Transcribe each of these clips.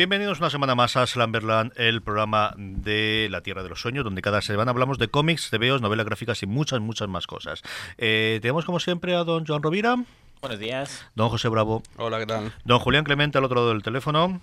Bienvenidos una semana más a Slamberland, el programa de la Tierra de los Sueños, donde cada semana hablamos de cómics, TVOs, novelas gráficas y muchas, muchas más cosas. Eh, tenemos como siempre a don Joan Rovira. Buenos días. Don José Bravo. Hola, ¿qué tal? Don Julián Clemente al otro lado del teléfono.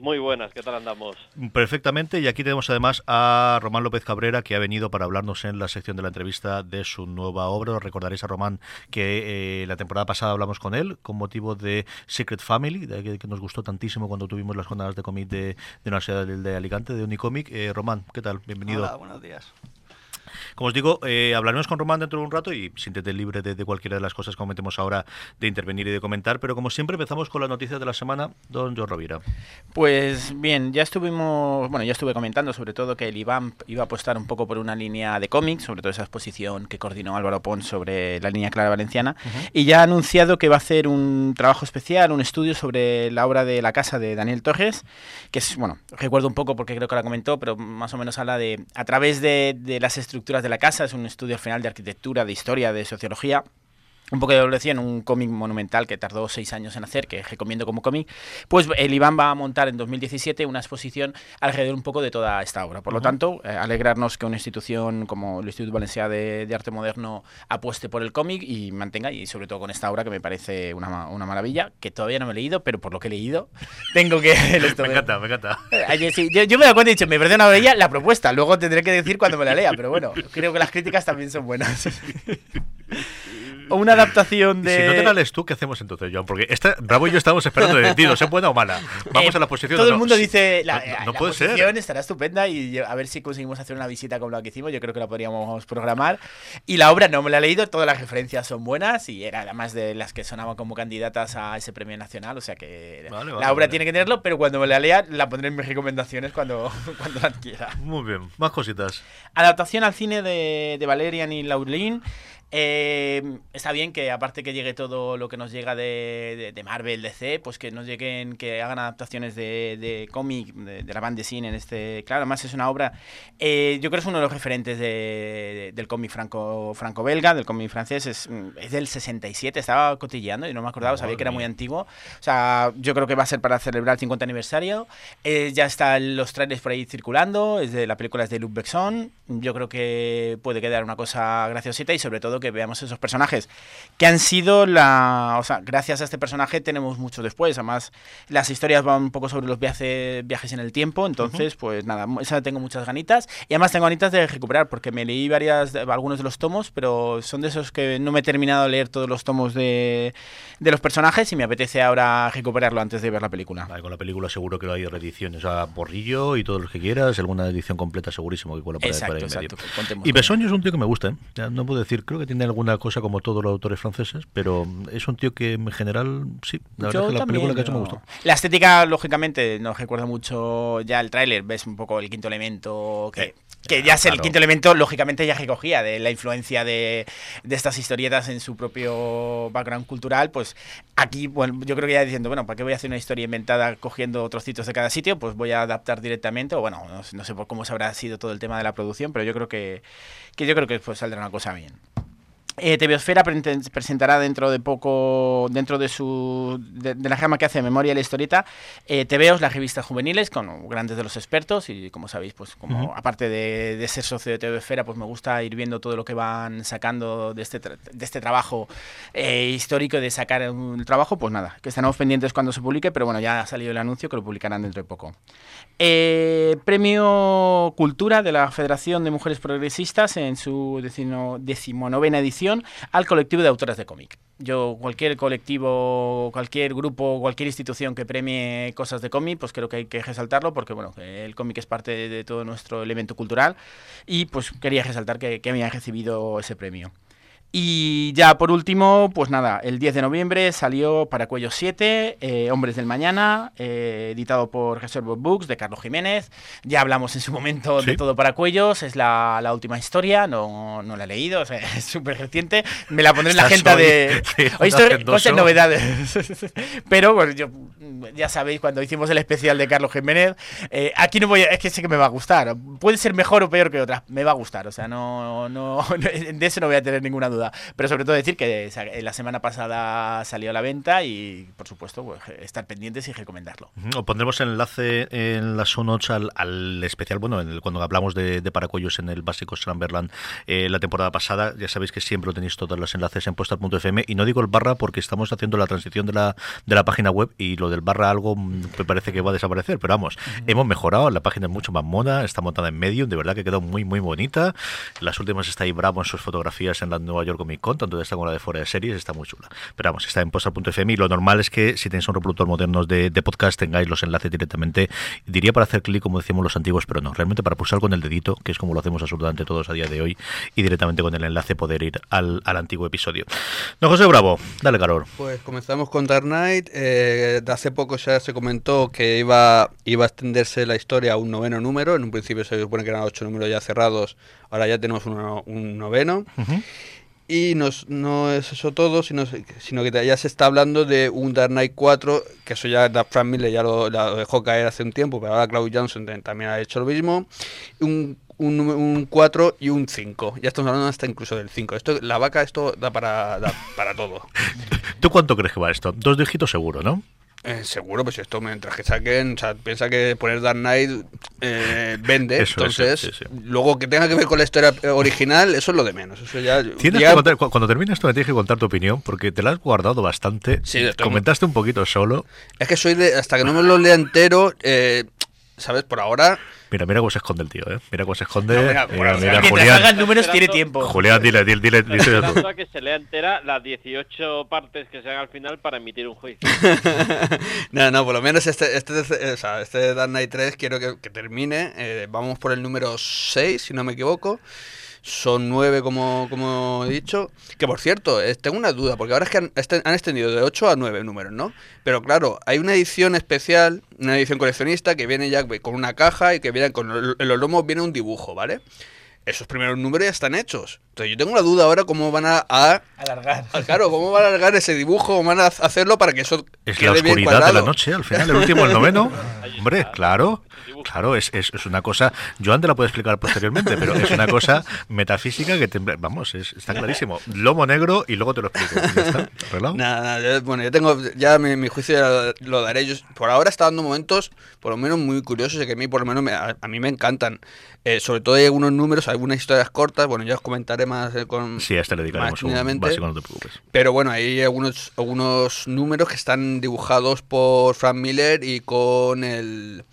Muy buenas, ¿qué tal andamos? Perfectamente, y aquí tenemos además a Román López Cabrera, que ha venido para hablarnos en la sección de la entrevista de su nueva obra. Recordaréis a Román que eh, la temporada pasada hablamos con él con motivo de Secret Family, de, que, nos gustó tantísimo cuando tuvimos las jornadas de cómic de, de la Universidad de, de Alicante, de Unicomic. Eh, Román, ¿qué tal? Bienvenido. Hola, buenos días. Como os digo, eh, hablaremos con Román dentro de un rato y siéntete libre de, de, cualquiera de las cosas que comentemos ahora de intervenir y de comentar. Pero como siempre, empezamos con las noticias de la semana. Don John Rovira. Pues bien, ya estuvimos, bueno, ya estuve comentando sobre todo que el IBAM iba a apostar un poco por una línea de cómics, sobre todo esa exposición que coordinó Álvaro Pons sobre la línea clara valenciana. Uh -huh. Y ya ha anunciado que va a hacer un trabajo especial, un estudio sobre la obra de La Casa de Daniel Torres, que es, bueno, recuerdo un poco porque creo que la comentó, pero más o menos habla de, a través de, de las estructuras de la casa, es un estudio al final de arquitectura, de historia, de sociología, un poco de evolución en un cómic monumental que tardó seis años en hacer, que recomiendo como cómic, pues el Iván va a montar en 2017 una exposición alrededor un poco de toda esta obra. Por lo uh -huh. tanto, eh, alegrarnos que una institución como el Instituto Valencià de, de Arte Moderno apueste por el cómic y mantenga, y sobre todo con esta obra que me parece una, una, maravilla, que todavía no me he leído, pero por lo que he leído, tengo que... me encanta, me encanta. Ayer, sí, yo, yo, me he dado cuenta y he dicho, me parece una maravilla la propuesta, luego tendré que decir cuando me la lea, pero bueno, creo que las críticas también son buenas. o una adaptación de. Si no te la lees tú, ¿qué hacemos entonces, Joan? Porque esta, Bravo y yo estamos esperando de ti, no sé buena o mala. Vamos eh, a la posición. Todo no, el mundo dice. La, no, no la puede posición ser. estará estupenda y a ver si conseguimos hacer una visita como la que hicimos. Yo creo que la podríamos programar. Y la obra no me la he leído, todas las referencias son buenas y era además de las que sonaban como candidatas a ese premio nacional. O sea que vale, la vale, obra vale. tiene que tenerlo, pero cuando me la lea, la pondré en mis recomendaciones cuando, cuando la quiera. Muy bien, más cositas. Adaptación al cine de, de Valerian y Laurlin. Eh, está bien que aparte que llegue todo lo que nos llega de, de, de Marvel, DC, pues que nos lleguen, que hagan adaptaciones de, de cómic, de, la banda de cine en este. Claro, además es una obra. Eh, yo creo que es uno de los referentes del cómic franco, franco-belga, del cómic francés. Es, es, del 67, estaba cotilleando y no me acordaba, oh, sabía que era muy antiguo. O sea, yo creo que va a ser para celebrar el 50 aniversario. Eh, ya están los trailers por ahí circulando. Es de la película es de Luc Besson. Yo creo que puede quedar una cosa graciosita y sobre todo que veamos esos personajes que han sido la. O sea, gracias a este personaje tenemos mucho después. Además, las historias van un poco sobre los viajes, viajes en el tiempo. Entonces, uh -huh. pues nada, esa tengo muchas ganitas. Y además tengo ganitas de recuperar, porque me leí varias, algunos de los tomos, pero son de esos que no me he terminado de leer todos los tomos de, de los personajes y me apetece ahora recuperarlo antes de ver la película. Vale, con la película seguro que hay reediciones, o sea, borrillo y todo lo que quieras, alguna edición completa segurísimo que cuela exacto, exacto, Y Bessoño es un tío que me gusta, ¿eh? no puedo decir, creo que tiene alguna cosa como todos los autores franceses, pero es un tío que en general, sí, la verdad es que la película que ha hecho me gustó. La estética, lógicamente, nos recuerda mucho ya el tráiler, ves un poco el quinto elemento, que, Eh, que ya es el quinto elemento, lógicamente ya recogía de la influencia de, de estas historietas en su propio background cultural, pues aquí, bueno, yo creo que ya diciendo, bueno, ¿para qué voy a hacer una historia inventada cogiendo trocitos de cada sitio? Pues voy a adaptar directamente, o bueno, no, no sé por cómo se habrá sido todo el tema de la producción, pero yo creo que, que yo creo que pues saldrá una cosa bien. Eh, pre- presentará dentro de poco, dentro de su de, de la gama que hace Memoria y la Historieta, eh, TVOs, las revistas juveniles, con grandes de los expertos y como sabéis, pues como aparte de, de ser socio de TVOsfera, pues me gusta ir viendo todo lo que van sacando de este, tra- de este trabajo eh, histórico de sacar un trabajo, pues nada, que estaremos pendientes cuando se publique, pero bueno, ya ha salido el anuncio que lo publicarán dentro de poco. Eh, premio Cultura de la Federación de Mujeres Progresistas en su decimo- decimonovena edición al colectivo de autoras de cómic. Yo, cualquier colectivo, cualquier grupo, cualquier institución que premie cosas de cómic, pues creo que hay que resaltarlo porque, bueno, el cómic es parte de, todo nuestro elemento cultural y pues quería resaltar que, que habían recibido ese premio. Y ya por último, pues nada, el 10 de noviembre salió Para Cuello 7, eh, Hombres del Mañana, eh, editado por Reserve Books de Carlos Jiménez. Ya hablamos en su momento Sí. de todo para Cuellos, es la, la última historia, no, no la he leído, o sea, es súper reciente. Me la pondré en la agenda hoy- de... sí, Hoy estoy cosas novedades. Pero bueno, yo ya sabéis, cuando hicimos el especial de Carlos Jiménez, eh, aquí no voy a, es que sé que me va a gustar. Puede ser mejor o peor que otras, me va a gustar. O sea, no, no, de eso no voy a tener ninguna duda. Pero sobre todo decir que sa- la semana pasada salió a la venta y, por supuesto, pues, estar pendientes y recomendarlo. Os pondremos el enlace en las notes al, al especial, bueno, en el- cuando hablamos de, de Paracuellos en el básico Slamberland eh, la temporada pasada, ya sabéis que siempre lo tenéis todos los enlaces en postal.fm y no digo el barra porque estamos haciendo la transición de la, de la página web y lo del barra algo mm, me parece que va a desaparecer, pero vamos, hemos mejorado, la página es mucho más mona, está montada en Medium, de verdad que quedó muy muy bonita, las últimas está ahí bravo en sus fotografías en la Nueva York Comic Con, tanto esta como la de fuera de series, está muy chula, pero vamos, está en postal.fm y lo normal es que si tenéis un reproductor moderno de, de podcast tengáis los enlaces directamente, diría para hacer clic como decíamos los antiguos, pero no, realmente para pulsar con el dedito, que es como lo hacemos absolutamente todos a día de hoy, y directamente con el enlace poder ir al, al antiguo episodio. No, José Bravo, dale calor. Pues comenzamos con Dark Knight. eh, de hace poco ya se comentó que iba, iba a extenderse la historia a un noveno número. En un principio se supone que eran ocho números ya cerrados. Ahora ya tenemos uno- un noveno. Y nos- no es eso todo, sino, sino que ya se está hablando de un Dark Knight 4, que eso ya Frank Miller ya lo, dejó caer hace un tiempo, pero ahora Claude Johnson también ha hecho lo mismo. Un, un, un 4 y un 5. Ya estamos hablando hasta incluso del 5. Esto, la vaca esto da para, da para todo. ¿Tú cuánto crees que va esto? Dos dígitos seguro, ¿no? Eh, seguro, pues esto mientras que saquen, o sea, piensa que poner Dark Knight eh, vende, Eso, entonces sí, sí. luego que tenga que ver con la historia original, eso es lo de menos. Eso ya Tienes ya- que contar- cu- cuando termines tú me tienes que contar tu opinión, porque te la has guardado bastante. Comentaste un poquito solo. Es que soy de hasta que no me lo lea entero, eh, sabes, por ahora Mira, mira cómo se esconde el tío, ¿eh? Mira cómo se esconde. No, mira, mira, mira, Julián. hagan números tiene tiempo. Julián, dile, dile, dile, dile, tú. Que se lea entera las 18 partes que se hagan al final para emitir un juicio. no, no, por lo menos este este, eh, o sea, este Dark Knight 3 quiero que, que termine. eh, vamos por el número 6, si no me equivoco. Son 9 como, como he dicho. Que por cierto, eh, tengo una duda, porque ahora es que han, este- han extendido de 8 a 9 números, ¿no? Pero claro, hay una edición especial, una edición coleccionista que viene ya con una caja y que viene con en los lomos viene un dibujo, ¿vale? Esos primeros números ya están hechos. Entonces yo tengo la duda ahora cómo van a, a- Alargar. a- claro, cómo van a alargar ese dibujo, cómo van a hacerlo para que eso Es quede la bien oscuridad de la cuadrado. noche, al final, el último, el noveno. Hombre, claro. Claro, es, es, es una cosa. Yo antes la puedo explicar posteriormente, pero es una cosa metafísica que te- vamos, es- está clarísimo. Lomo negro y luego te lo explico. Ya está, arreglado. Nada, nada, bueno, yo tengo ya mi, mi juicio ya lo daré. Yo, por ahora está dando momentos, por lo menos muy curiosos y que a mí por lo menos me- a, a mí me encantan. Eh, sobre todo hay algunos números, algunas historias cortas. Bueno, ya os comentaré más eh, con. Sí, a este le dedicaremos más un básico, no te preocupes. Pero bueno, hay algunos, algunos números que están dibujados por Frank Miller y con el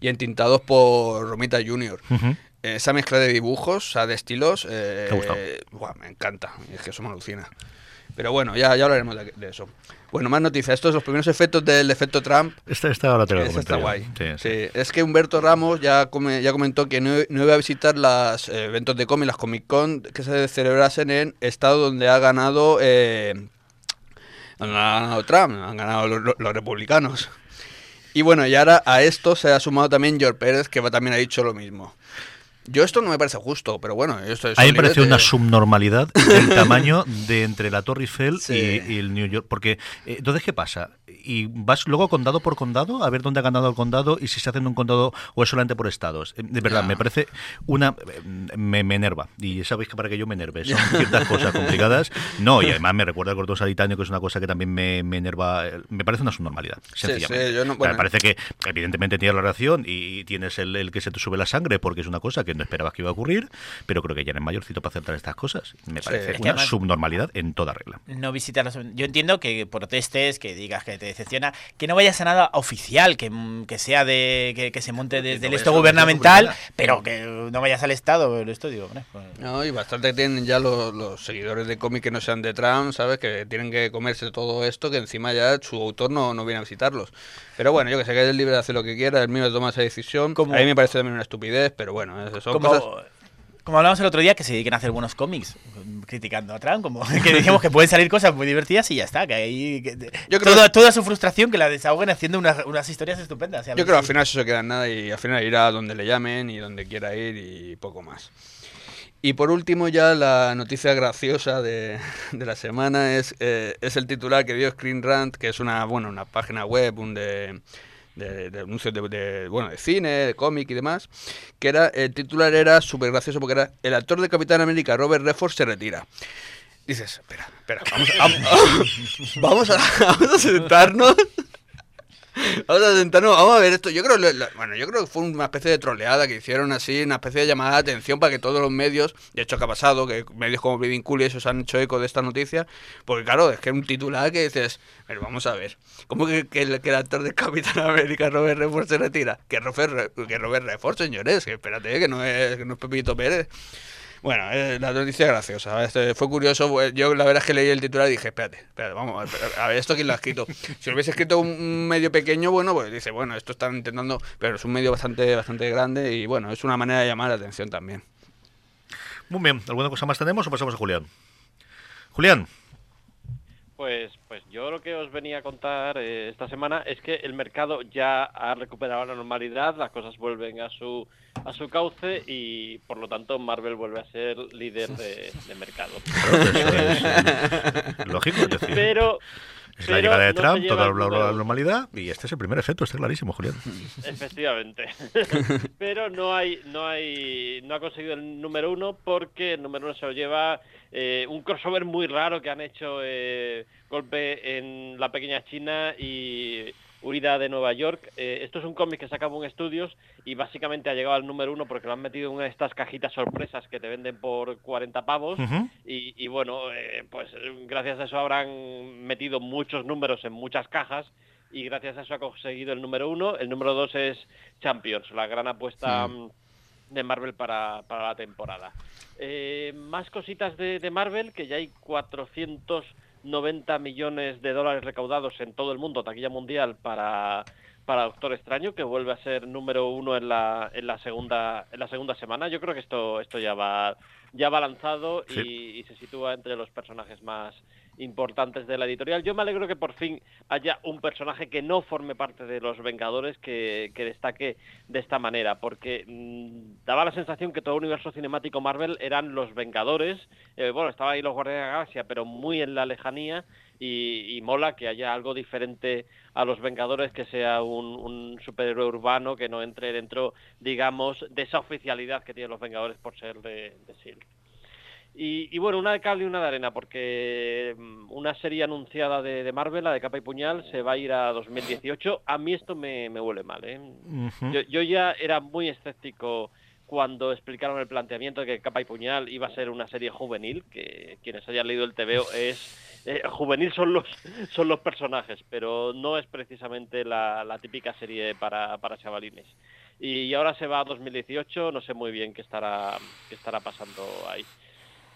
y entintados por Romita Jr. Ujú. Esa mezcla de dibujos, o sea, de estilos, eh, me encanta. Es que eso me alucina. Pero bueno, ya, ya hablaremos de, de eso. Bueno, más noticias. Estos los primeros efectos del efecto Trump. Esta, esta ahora te lo Esa está guay. Sí, sí. Sí, es que Humberto Ramos ya, come- ya comentó que no, no iba a visitar los eventos de cómic, las Comic Con que se celebrasen en estado donde ha ganado, eh, ganado Trump, han ganado los republicanos. Y bueno, y ahora a esto se ha sumado también George Pérez, que también ha dicho lo mismo. Yo esto no me parece justo, pero bueno, esto es A mí me pareció libres una de- subnormalidad del tamaño de entre la Torre Eiffel Sí. y, y el New York. Porque, eh, entonces, ¿qué pasa? y vas luego condado por condado a ver dónde ha ganado el condado y si se hace en un condado o es solamente por estados. Eh, De verdad, me parece una... Me, me enerva. Y sabéis que para que yo me enerve son ciertas cosas complicadas. No, y además me recuerda el cordón sanitario, que es una cosa que también me, me enerva. eh, Me parece una subnormalidad, Sí, sencillamente. sí, yo no- bueno. me parece que evidentemente tienes la reacción y tienes el, el que se te sube la sangre porque es una cosa que no esperabas que iba a ocurrir, pero creo que ya eres mayorcito para aceptar estas cosas. Me parece Es que una además- subnormalidad en toda regla. no visitar los... Yo entiendo que protestes, que digas que te decepciona, que no vayas a nada oficial, que, que sea de que, que se monte desde el esto gubernamental, pero que no vayas al Estado. Esto digo, hombre, pues- No, y bastante tienen ya los, los seguidores de cómic que no sean de Trump, ¿sabes? Que tienen que comerse todo esto, que encima ya su autor no, no viene a visitarlos. Pero bueno, yo que sé que es libre de hacer lo que quiera, el mío de tomar esa decisión. Como- A mí me parece también una estupidez, pero bueno, eso son como, cosas... como hablamos el otro día, que se dediquen a hacer buenos cómics, criticando a Trump, como que decíamos que pueden salir cosas muy divertidas y ya está, que ahí... que- Yo creo- toda, toda su frustración que la desahoguen haciendo unas, unas historias estupendas. Yo creo que al final eso se queda en nada y al final irá donde le llamen y donde quiera ir y poco más. Y por último ya la noticia graciosa de, de la semana es, eh, es el titular que dio Screen Rant, que es una, bueno, una página web un de, anuncios de, bueno, de cine, de cómic y demás, que era el titular era súper gracioso porque era el actor de Capitán América Robert Redford se retira. Dices, espera, espera, vamos vamos a, vamos a sentarnos. Vamos a sentarnos, vamos a ver esto. Yo creo, lo- bueno, yo creo que fue una especie de troleada que hicieron así, una especie de llamada de atención para que todos los medios, de hecho que ha pasado, que medios como Bleeding Cool y esos han hecho eco de esta noticia, porque claro, es que es un titular que dices, pero vamos a ver, ¿cómo que, que el, que el actor de Capitán América Robert Redford se retira? Que Robert, que Robert Redford, señores, que espérate, que no es, que no es Pepito Pérez. Bueno, eh, la noticia es graciosa. Este, fue curioso. Yo la verdad es que leí el titular y dije, espérate, espérate, vamos a ver, espérate, a ver, ¿esto quién lo ha escrito? Si lo hubiese escrito un, un medio pequeño, bueno, pues dice, bueno, esto están intentando, pero es un medio bastante, bastante grande y bueno, es una manera de llamar la atención también. Muy bien, ¿alguna cosa más tenemos o pasamos a Julián? Julián, Pues, pues yo lo que os venía a contar eh, esta semana es que el mercado ya ha recuperado la normalidad, las cosas vuelven a su a su cauce y por lo tanto Marvel vuelve a ser líder de, de mercado. es lógico, es decir, Pero es la pero llegada de no Trump, toda la, normalidad y este es el primer efecto, está clarísimo, Julián. Efectivamente. Pero no hay, no hay, no ha conseguido el número uno porque el número uno se lo lleva eh, un crossover muy raro que han hecho eh, golpe en la pequeña China y Huida de Nueva York. Eh, esto es un cómic que saca Boom Studios y básicamente ha llegado al número uno porque lo han metido en una de estas cajitas sorpresas que te venden por 40 pavos. Y, y bueno, eh, pues gracias a eso habrán metido muchos números en muchas cajas y gracias a eso ha conseguido el número uno. El número dos es Champions, la gran apuesta mm, de Marvel para, para la temporada. Eh, más cositas de, de Marvel, que ya hay 490 millones de dólares recaudados en todo el mundo, taquilla mundial, para, para Doctor Extraño, que vuelve a ser número uno en la, en la segunda en la segunda semana. Yo creo que esto, esto ya va ya va lanzado y, y se sitúa entre los personajes más importantes de la editorial. Yo me alegro que por fin haya un personaje que no forme parte de los Vengadores que, que destaque de esta manera, porque mm, daba la sensación que todo el universo cinemático Marvel eran los Vengadores. Eh, bueno, estaba ahí los Guardianes de la Galaxia, pero muy en la lejanía. Y, mola que haya algo diferente a los Vengadores, que sea un, superhéroe urbano que no entre dentro, digamos, de esa oficialidad que tienen los Vengadores por ser de, de. Y, y bueno, una de cal y una de arena, porque mm, una serie anunciada de, de Marvel, la de Capa y Puñal, se va a ir a 2018. A mí esto me, me huele mal, ¿eh? Yo, yo ya era muy escéptico cuando explicaron el planteamiento de que Capa y Puñal iba a ser una serie juvenil, que quienes hayan leído el TVO es... eh, juvenil son los son los personajes, pero no es precisamente la, la típica serie para, para chavalines. Y, ahora se va a 2018, no sé muy bien qué estará, qué estará pasando ahí.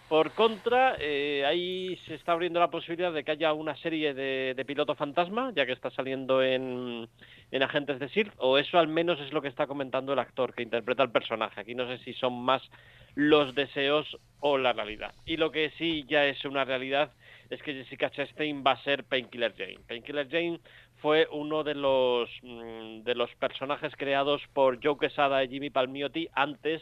Por contra, eh, ahí se está abriendo la posibilidad de que haya una serie de, de piloto fantasma, ya que está saliendo en, en Agentes de S.H.I.E.L.D., o eso al menos es lo que está comentando el actor que interpreta al personaje. Aquí no sé si son más los deseos o la realidad. Y lo que sí ya es una realidad es que Jessica Chastain va a ser Painkiller Jane. Painkiller Jane fue uno de los mm, de los personajes creados por Joe Quesada y Jimmy Palmiotti antes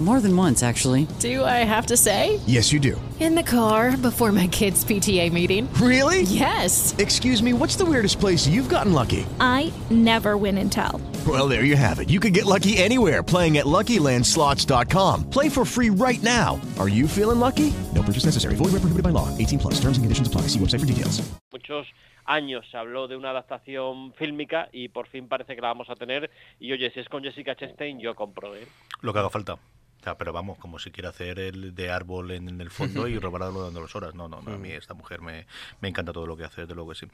More than once, actually. Do I have to say? Yes, you do. In the car before my kids' PTA meeting. Really? Yes. Excuse me, what's the weirdest place you've gotten lucky? I never win and tell. Well, there you have it. You can get lucky anywhere playing at LuckyLandSlots.com. Play for free right now. Are you feeling lucky? No purchase necessary. Void where prohibited by law. 18 plus. Terms and conditions apply. See website for details. muchos años se habló de una adaptación fílmica y por fin parece que la vamos a tener. Y oye, si es con Jessica Chastain, yo compro, ¿eh? Lo que haga falta. Pero vamos, como si quiere hacer el de árbol en, en el fondo y robarlo dando las horas. No, no, no, a mí esta mujer me, me encanta todo lo que hace, desde luego que sí.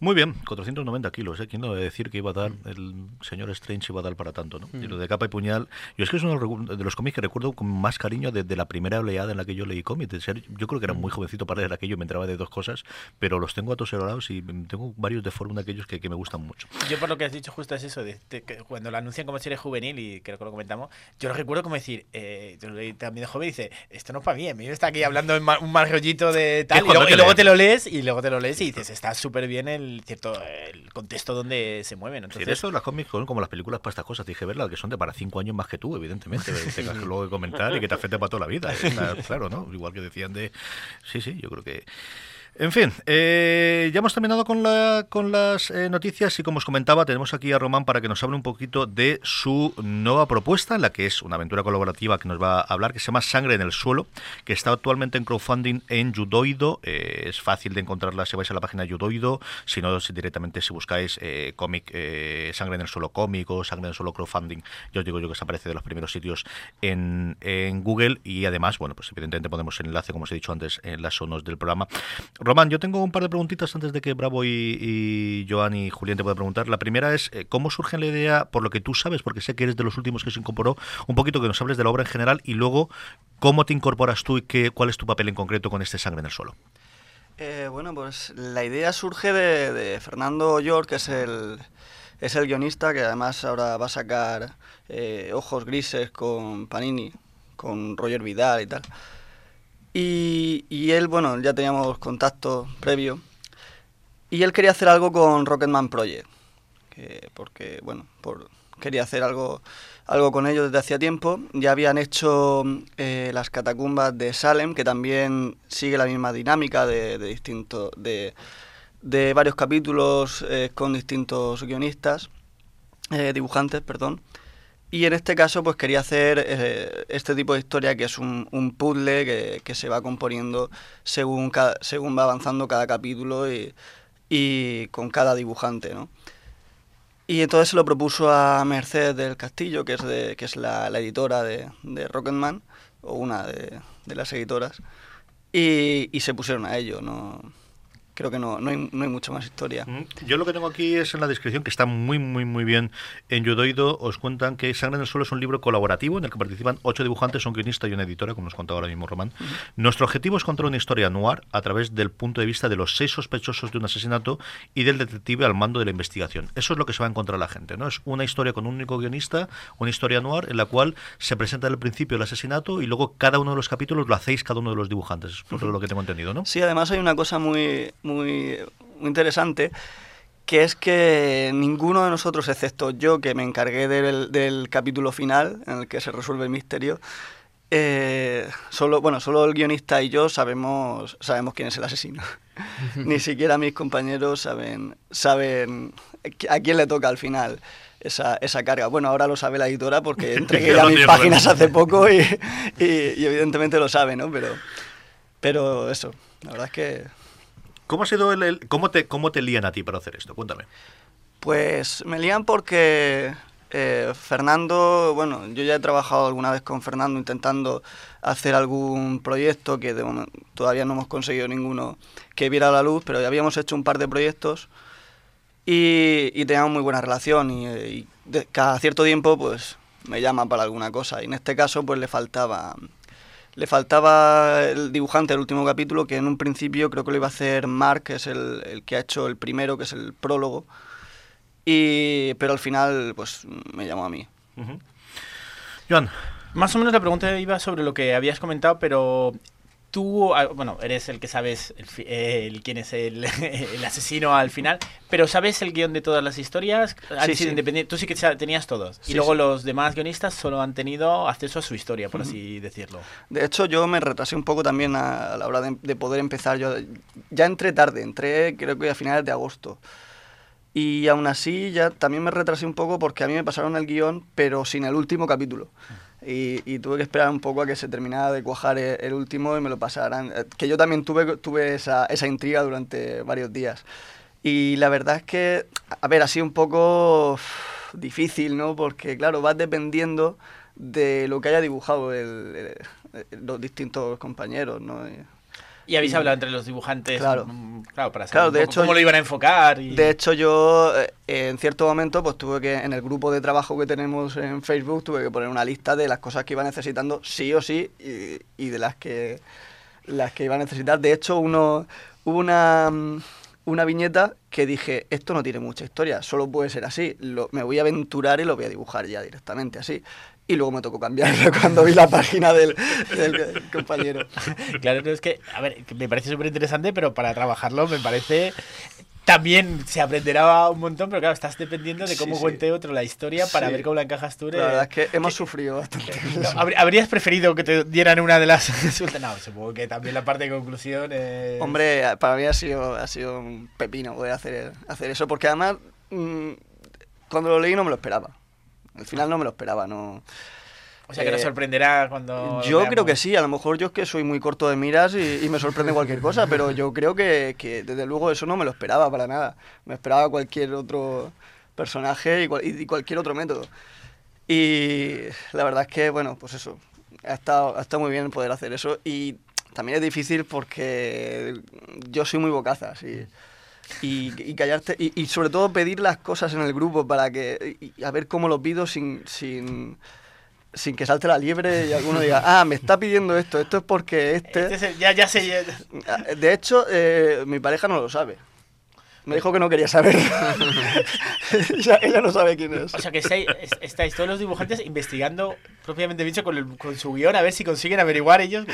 Muy bien, 490 kilos, ¿eh? ¿Quién no debe decir que iba a dar, el señor Strange iba a dar para tanto, ¿no? Y lo de capa y puñal, yo es que es uno de los cómics que recuerdo con más cariño desde la primera oleada en la que yo leí cómics. De ser- Yo creo que era muy jovencito para leer aquello, me entraba de dos cosas, pero los tengo atoserados y tengo varios de forma de aquellos que, que me gustan mucho. Yo por lo que has dicho justo es eso, de, de cuando lo anuncian como serie juvenil, y creo que lo comentamos, yo lo recuerdo como decir, eh, lo leí también de joven y dice, esto no es para mí, a mí me está aquí hablando en un mal rollito de tal, y luego, y te lo lees, y luego te lo lees y dices, está súper bien el cierto el contexto donde se mueven. Sí, Entonces, de eso las cómics son como las películas para estas cosas. Dije verlas que son de para cinco años más que tú, evidentemente. que tengas que luego que comentar y que te afecte para toda la vida. Claro, ¿no? Igual que decían de. Sí, sí, yo creo que. En fin, eh, ya hemos terminado con, la, con las eh, noticias y como os comentaba, tenemos aquí a Román para que nos hable un poquito de su nueva propuesta, la que es una aventura colaborativa que nos va a hablar, que se llama Sangre en el Suelo, que está actualmente en crowdfunding en Yudoido. Eh, es fácil de encontrarla si vais a la página Yudoido, si no, directamente si buscáis eh, cómic, eh, Sangre en el Suelo cómic o Sangre en el Suelo crowdfunding, yo os digo yo que se aparece de los primeros sitios en, en Google y además, bueno, pues evidentemente ponemos el enlace, como os he dicho antes, en las sonos del programa. Román, yo tengo un par de preguntitas antes de que Bravo y, y Joan y Julián te puedan preguntar. La primera es, eh, ¿cómo surge la idea, por lo que tú sabes, porque sé que eres de los últimos que se incorporó, un poquito que nos hables de la obra en general y luego cómo te incorporas tú y qué, cuál es tu papel en concreto con este Sangre en el Suelo? Eh, bueno, pues la idea surge de, de Fernando York, que es el, es el guionista, que además ahora va a sacar eh, Ojos Grises con Panini, con Roger Vidal y tal. Y, él, bueno, ya teníamos contacto previo. Y él quería hacer algo con Rocketman Project. que- porque, bueno, por, quería hacer algo, algo con ellos desde hacía tiempo. Ya habían hecho eh, las catacumbas de Salem, que también sigue la misma dinámica de, de distinto, de, de varios capítulos eh, con distintos guionistas, eh, dibujantes, perdón. Y en este caso, pues quería hacer eh, este tipo de historia que es un, puzzle que, se va componiendo según, según va avanzando cada capítulo y, con cada dibujante, ¿no? Y entonces se lo propuso a Mercedes del Castillo, que es, de, que es la, editora de, de Rocketman, o una de, de las editoras, y, y se pusieron a ello, ¿no? Creo que no, no, hay, no hay mucha más historia. Yo lo que tengo aquí es en la descripción, que está muy, muy, muy bien en Yudoido, os cuentan que Sangre en el Suelo es un libro colaborativo en el que participan ocho dibujantes, un guionista y una editora, como nos contaba ahora mismo Román. Nuestro objetivo es contar una historia noir a través del punto de vista de los seis sospechosos de un asesinato y del detective al mando de la investigación. Eso es lo que se va a encontrar la gente, ¿no? Es una historia con un único guionista, una historia noir en la cual se presenta al principio el asesinato y luego cada uno de los capítulos lo hacéis cada uno de los dibujantes. Es por lo que tengo entendido, ¿no? Sí, además hay una cosa muy, muy, muy interesante, que es que ninguno de nosotros, excepto yo, que me encargué del, del capítulo final, en el que se resuelve el misterio, eh, solo, bueno, solo el guionista y yo sabemos, sabemos quién es el asesino. Ni siquiera mis compañeros saben, saben a quién le toca al final esa, esa carga. Bueno, ahora lo sabe la editora porque entregué Ya mis páginas claro. hace poco y, y- y evidentemente lo sabe, ¿no? Pero, pero eso, la verdad es que ¿Cómo ha sido el, cómo te cómo te lían a ti para hacer esto? Cuéntame. Pues me lían porque Eh, Fernando, bueno, yo ya he trabajado alguna vez con Fernando intentando hacer algún proyecto que de todavía no hemos conseguido ninguno que viera la luz, pero ya habíamos hecho un par de proyectos y, y teníamos muy buena relación y, y de- cada cierto tiempo pues me llama para alguna cosa y en este caso pues le faltaba le faltaba el dibujante del último capítulo que en un principio creo que lo iba a hacer Mark que es el, el que ha hecho el primero que es el prólogo. Y pero al final pues me llamó a mí. Joan. Más o menos la pregunta iba sobre lo que habías comentado, pero tú, bueno, eres el que sabes el, fi- el- quién es el, el asesino al final, pero ¿sabes el guion de todas las historias? Han Sí, sido sí. independientes- Tú sí que tenías todos. Sí, y luego los demás guionistas solo han tenido acceso a su historia, por así decirlo. De hecho, yo me retrasé un poco también a, a la hora de, de poder empezar. Yo ya entré tarde, entré creo que a finales de agosto. Y aún así ya también me retrasé un poco porque a mí me pasaron el guion, pero sin el último capítulo. Y, y tuve que esperar un poco a que se terminara de cuajar el, el último y me lo pasaran. Eh, Que yo también tuve, tuve esa, esa intriga durante varios días. Y la verdad es que, a ver, ha sido un poco difícil, ¿no? Porque, claro, vas dependiendo de lo que haya dibujado el- el- los distintos compañeros, ¿no? Y- habéis hablado entre los dibujantes, Claro. mm, claro para saber Claro, de hecho, cómo lo iban a enfocar. Y... De hecho, yo eh, en cierto momento pues tuve que, en el grupo de trabajo que tenemos en Facebook, tuve que poner una lista de las cosas que iba necesitando sí o sí y, y de las que las que iba a necesitar. De hecho, uno hubo una, mm, una viñeta que dije, esto no tiene mucha historia, solo puede ser así. Lo- me voy a aventurar y lo voy a dibujar ya directamente así. Y luego me tocó cambiarlo cuando vi la página del, del compañero. Claro, no, es que, a ver, me parece súper interesante, pero para trabajarlo me parece... También se aprenderá un montón, pero claro, estás dependiendo de cómo Sí, sí. cuente otro la historia para Sí. ver cómo la encajas tú. La verdad es que hemos sufrido bastante. con No, eso. ¿habr- ¿Habrías preferido que te dieran una de las? No, supongo que también la parte de conclusión es... Hombre, para mí ha sido, ha sido un pepino poder hacer, hacer eso, porque además mm, cuando lo leí no me lo esperaba. Al final no me lo esperaba, no. O sea que nos eh, sorprenderá cuando... Yo veamos. creo que sí, a lo mejor yo es que soy muy corto de miras y, y me sorprende cualquier cosa, pero yo creo que, que desde luego eso no me lo esperaba para nada. Me esperaba cualquier otro personaje y, cual- y cualquier otro método. Y la verdad es que, bueno, pues eso, ha estado, ha estado muy bien poder hacer eso y también es difícil porque yo soy muy bocazas y, y, y callarte y, y sobre todo pedir las cosas en el grupo para que y- a ver cómo lo pido sin, sin, sin que salte la liebre y alguno diga, ah, me está pidiendo esto, esto es porque este... Este es el- ya, ya sé... ya- De hecho, eh, mi pareja no lo sabe. Me dijo que no quería saber. ella, ella no sabe quién es. O sea que estáis, es- estáis todos los dibujantes investigando propiamente dicho con, el- con su guion a ver si consiguen averiguar ellos.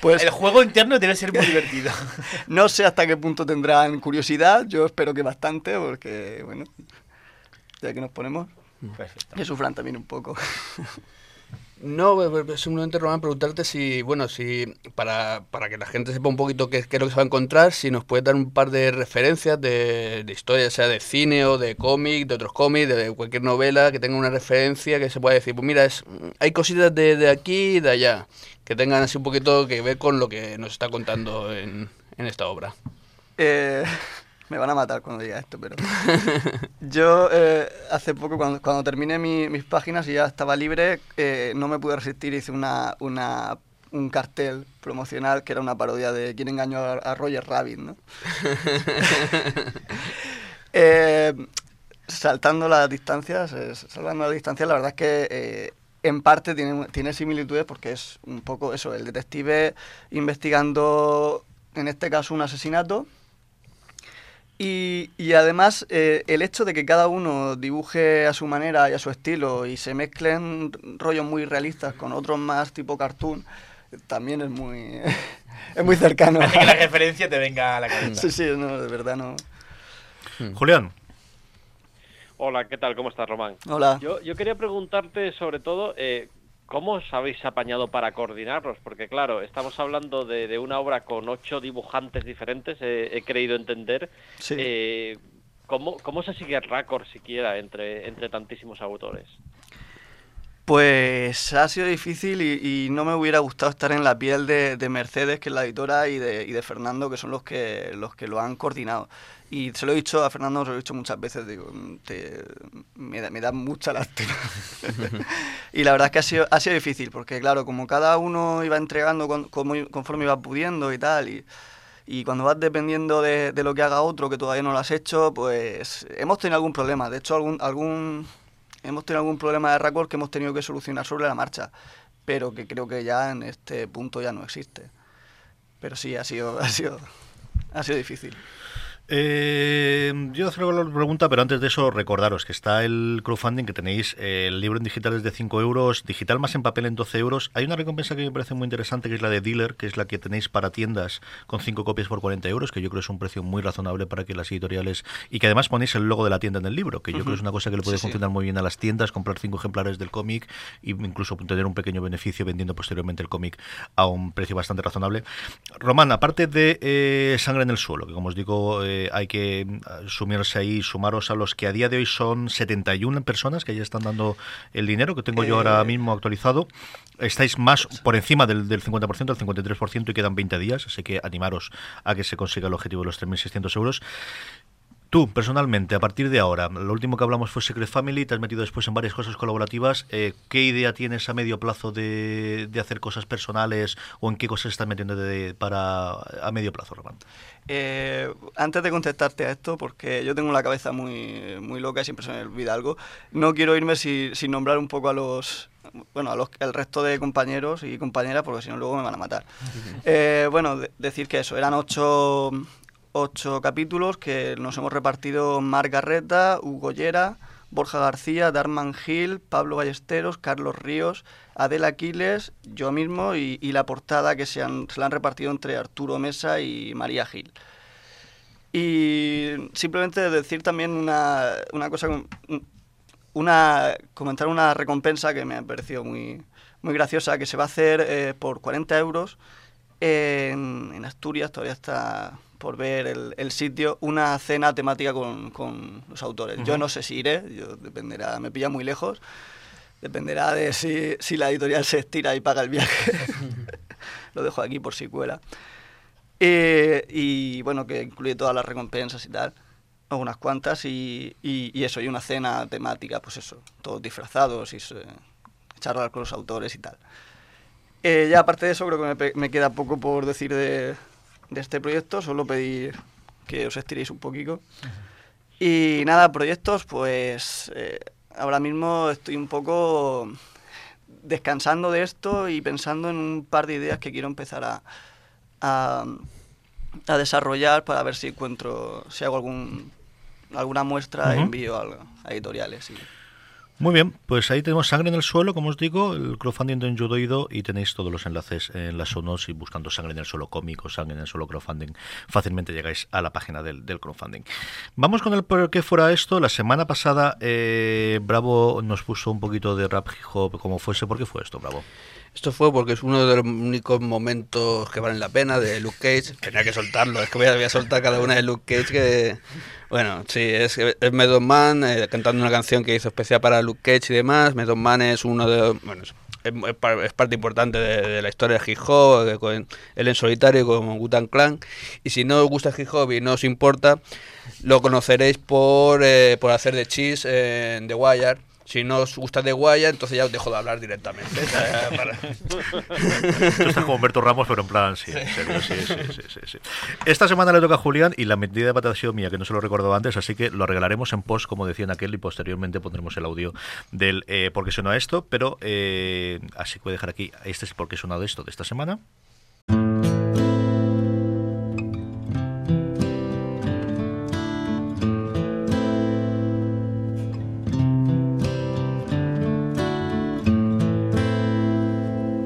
Pues- el juego interno debe ser muy divertido. No sé hasta qué punto tendrán curiosidad. Yo espero que bastante, porque, bueno, ya que nos ponemos, Perfecto. que sufran también un poco. No, pues, pues, simplemente Román preguntarte si, bueno, si para, para que la gente sepa un poquito qué, qué es lo que se va a encontrar, si nos puedes dar un par de referencias de, de historia, sea de cine o de cómic, de otros cómics, de cualquier novela que tenga una referencia que se pueda decir, pues mira, es, hay cositas de, de aquí y de allá, que tengan así un poquito que ver con lo que nos está contando en, en esta obra. Eh, me van a matar cuando diga esto, pero... Yo eh, hace poco, cuando, cuando terminé mi- mis páginas y ya estaba libre, eh, no me pude resistir, hice una, una, un cartel promocional que era una parodia de quién engañó a, a Roger Rabbit, ¿no? Eh, saltando las distancias, salvando las distancias, la verdad es que en parte tiene, tiene similitudes porque es un poco eso, el detective investigando, en este caso, un asesinato. Y, y además eh, el hecho de que cada uno dibuje a su manera y a su estilo y se mezclen rollos muy realistas con otros más tipo cartoon, también es muy, es muy cercano. Hace que la referencia te venga a la cabeza. Sí, sí, no, de verdad no. Julián. Hola, ¿qué tal? ¿Cómo estás, Román? Hola. Yo, yo quería preguntarte sobre todo eh, cómo os habéis apañado para coordinarlos, porque claro, estamos hablando de, de una obra con ocho dibujantes diferentes, eh, he creído entender. Sí. Eh, ¿cómo, ¿Cómo se sigue el récord siquiera entre, entre tantísimos autores? Pues ha sido difícil y, y no me hubiera gustado estar en la piel de, de Mercedes, que es la editora, y de, y de Fernando, que son los que, los que lo han coordinado. Y se lo he dicho a Fernando, se lo he dicho muchas veces, digo, te- me, da, me da mucha lástima. y la verdad es que ha sido, ha sido difícil, porque claro, como cada uno iba entregando con- conforme iba pudiendo y tal, y, y cuando vas dependiendo de, de lo que haga otro que todavía no lo has hecho, pues hemos tenido algún problema. De hecho, algún, algún hemos tenido algún problema de récord que hemos tenido que solucionar sobre la marcha, pero que creo que ya en este punto ya no existe. Pero sí, ha sido, ha sido, ha sido difícil. Eh, yo hacer la pregunta, pero antes de eso, recordaros que está el crowdfunding, que tenéis eh, el libro en digital es de 5 euros, digital más en papel en 12 euros. Hay una recompensa que me parece muy interesante, que es la de Dealer, que es la que tenéis para tiendas con 5 copias por 40 euros, que yo creo es un precio muy razonable para que las editoriales. Y que además ponéis el logo de la tienda en el libro, que yo Ujú. creo es una cosa que le puede Sí, sí. funcionar muy bien a las tiendas, comprar 5 ejemplares del cómic e incluso tener un pequeño beneficio vendiendo posteriormente el cómic a un precio bastante razonable. Román, aparte de eh, Sangre en el Suelo, que como os digo, eh, hay que mm, sumirse ahí, sumaros a los que a día de hoy son 71 personas que ya están dando el dinero, que tengo yo ahora Eh. mismo actualizado. Estáis más por encima del, del 50%, del 53%, y quedan 20 días, así que animaros a que se consiga el objetivo de los 3.600 euros. Tú, personalmente, a partir de ahora, lo último que hablamos fue Secret Family, te has metido después en varias cosas colaborativas. eh, ¿Qué idea tienes a medio plazo de, de hacer cosas personales o en qué cosas estás metiendo de- para a medio plazo, Román? Eh, antes de contestarte a esto, porque yo tengo la cabeza muy, muy loca y siempre se me olvida algo, no quiero irme si- sin nombrar un poco a los, bueno, a los, al resto de compañeros y compañeras, porque si no luego me van a matar. Eh, bueno, de- decir que eso, eran ocho, ocho capítulos que nos hemos repartido Mar Garreta, Hugo Llera, Borja García, Darman Gil, Pablo Ballesteros, Carlos Ríos, Adela Aquiles, yo mismo y, la portada que se, han, se la han repartido entre Arturo Mesa y María Gil. Y simplemente decir también una, una cosa, una, comentar una recompensa que me ha parecido muy, muy graciosa, que se va a hacer eh, por 40 euros en, en Asturias, todavía está por ver el, el sitio, una cena temática con, con los autores. Yo Ujú. no sé si iré, yo dependerá, me pilla muy lejos, dependerá de si, si la editorial se estira y paga el viaje. Lo dejo aquí por si cuela. Eh, y bueno, que incluye todas las recompensas y tal, algunas cuantas, y, y- y eso, y una cena temática, pues eso, todos disfrazados y se- charlar con los autores y tal. Eh, ya aparte de eso, creo que me, me queda poco por decir de, de este proyecto, solo pedir que os estiréis un poquito. Y nada, proyectos, pues eh, ahora mismo estoy un poco descansando de esto y pensando en un par de ideas que quiero empezar a, a, a desarrollar para ver si encuentro, si hago algún, alguna muestra, Ujú. envío a, a editoriales. Y, Muy bien, pues ahí tenemos Sangre en el Suelo, como os digo, el crowdfunding de Enjudoido y tenéis todos los enlaces en las sonos y buscando Sangre en el Suelo cómic o Sangre en el Suelo crowdfunding, fácilmente llegáis a la página del, del crowdfunding. Vamos con el por qué fuera esto. La semana pasada eh, Bravo nos puso un poquito de rap hip hop como fuese. ¿Por qué fue esto, Bravo? Esto fue porque es uno de los únicos momentos que valen la pena de Luke Cage. Tenía que soltarlo, es que voy a, soltar cada una de Luke Cage que... Bueno, sí, es, es Method Man eh, cantando una canción que hizo especial para Luke Cage y demás. Method Man es uno de... Bueno, es, es par- es parte importante de, la historia de hip hop, con él en solitario con Wu-Tang Clan. Y si no os gusta hip hop y no os importa, lo conoceréis por, eh, por hacer de Cheese en The Wire. Si no os gusta The Wire, entonces ya os dejo de hablar directamente. Tú estás como Humberto Ramos, pero en plan, sí, en serio, sí, sí, sí, sí, sí. Esta semana le toca a Julián y la medida de pata ha sido mía, que no se lo recordaba antes, así que lo regalaremos en post, como decían aquel, y posteriormente pondremos el audio del eh, por qué suena esto, pero eh, así que voy a dejar aquí, este es por qué sonado esto de esta semana.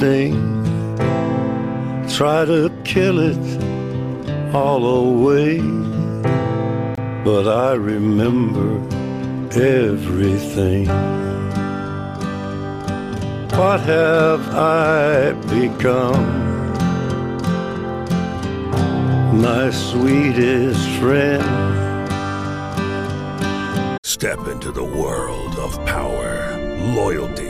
sting. Try to kill it all away, but I remember everything. What have I become? My sweetest friend. Step into the world of power, loyalty,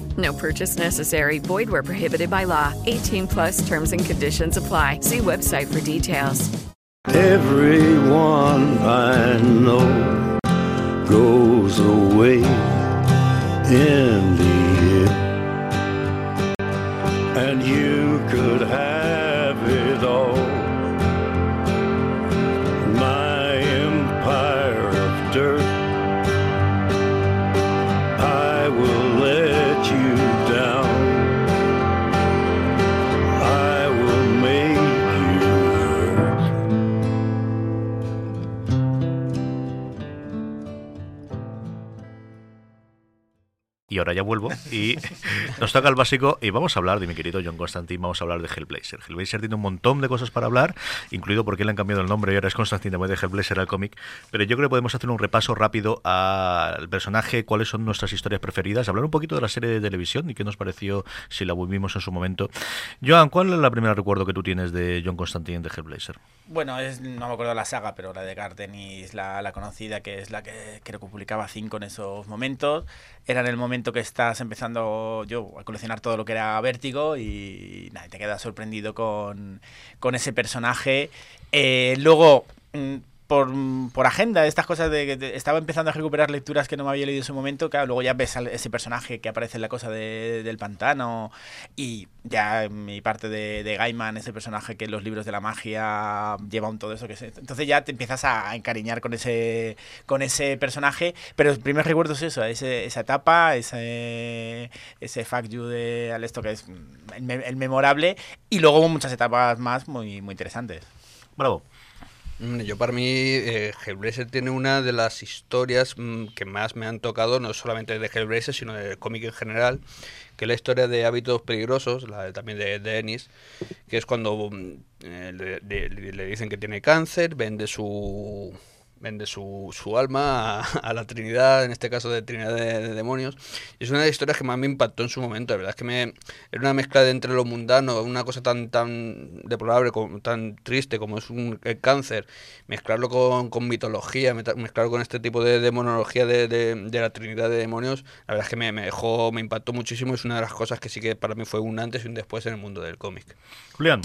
No purchase necessary. Void where prohibited by law. 18 plus terms and conditions apply. See website for details. Everyone I know goes away in the end, and you could have it all. Y ahora ya vuelvo y nos toca el básico y vamos a hablar de mi querido John Constantine, vamos a hablar de Hellblazer. Hellblazer tiene un montón de cosas para hablar, incluido porque le han cambiado el nombre y ahora es Constantine de Hellblazer al cómic, pero yo creo que podemos hacer un repaso rápido al personaje, cuáles son nuestras historias preferidas, hablar un poquito de la serie de televisión y qué nos pareció si la vimos en su momento. Joan, ¿cuál es la primera recuerdo que tú tienes de John Constantine de Hellblazer? Bueno, no me acuerdo de la saga, pero la de Gardenis, la, la conocida, que es la que creo que publicaba 5 en esos momentos. Era en el momento que estás empezando yo a coleccionar todo lo que era Vértigo y nada, te quedas sorprendido con, con ese personaje. Eh, luego, mm, por, por agenda, estas cosas de que estaba empezando a recuperar lecturas que no me había leído en su momento, claro, luego ya ves ese personaje que aparece en la cosa de- del pantano y ya mi parte de, de Gaiman, ese personaje que en los libros de la magia lleva un todo eso que entonces ya te empiezas a encariñar con ese con ese personaje, pero el primer recuerdo es eso, esa etapa, ese ese fuck you de Alesto que es el, el memorable y luego muchas etapas más muy muy interesantes. Bravo. Mm, Yo para mí, eh, Hellblazer tiene una de las historias mm, que más me han tocado, no solamente de Hellblazer, sino del cómic en general, que es la historia de Hábitos Peligrosos, la de- también de, de Ennis, que es cuando mm, eh, le, le- le dicen que tiene cáncer, vende su vende su, su alma a, la Trinidad, en este caso de Trinidad de, de Demonios. Es una de las historias que más me impactó en su momento, la verdad es que me, era una mezcla de entre lo mundano, una cosa tan tan deplorable, como, tan triste como es un, el cáncer, mezclarlo con, con mitología, mezclarlo con este tipo de demonología de, de, de la Trinidad de Demonios, la verdad es que me, me dejó, me impactó muchísimo, es una de las cosas que sí que para mí fue un antes y un después en el mundo del cómic. Julián.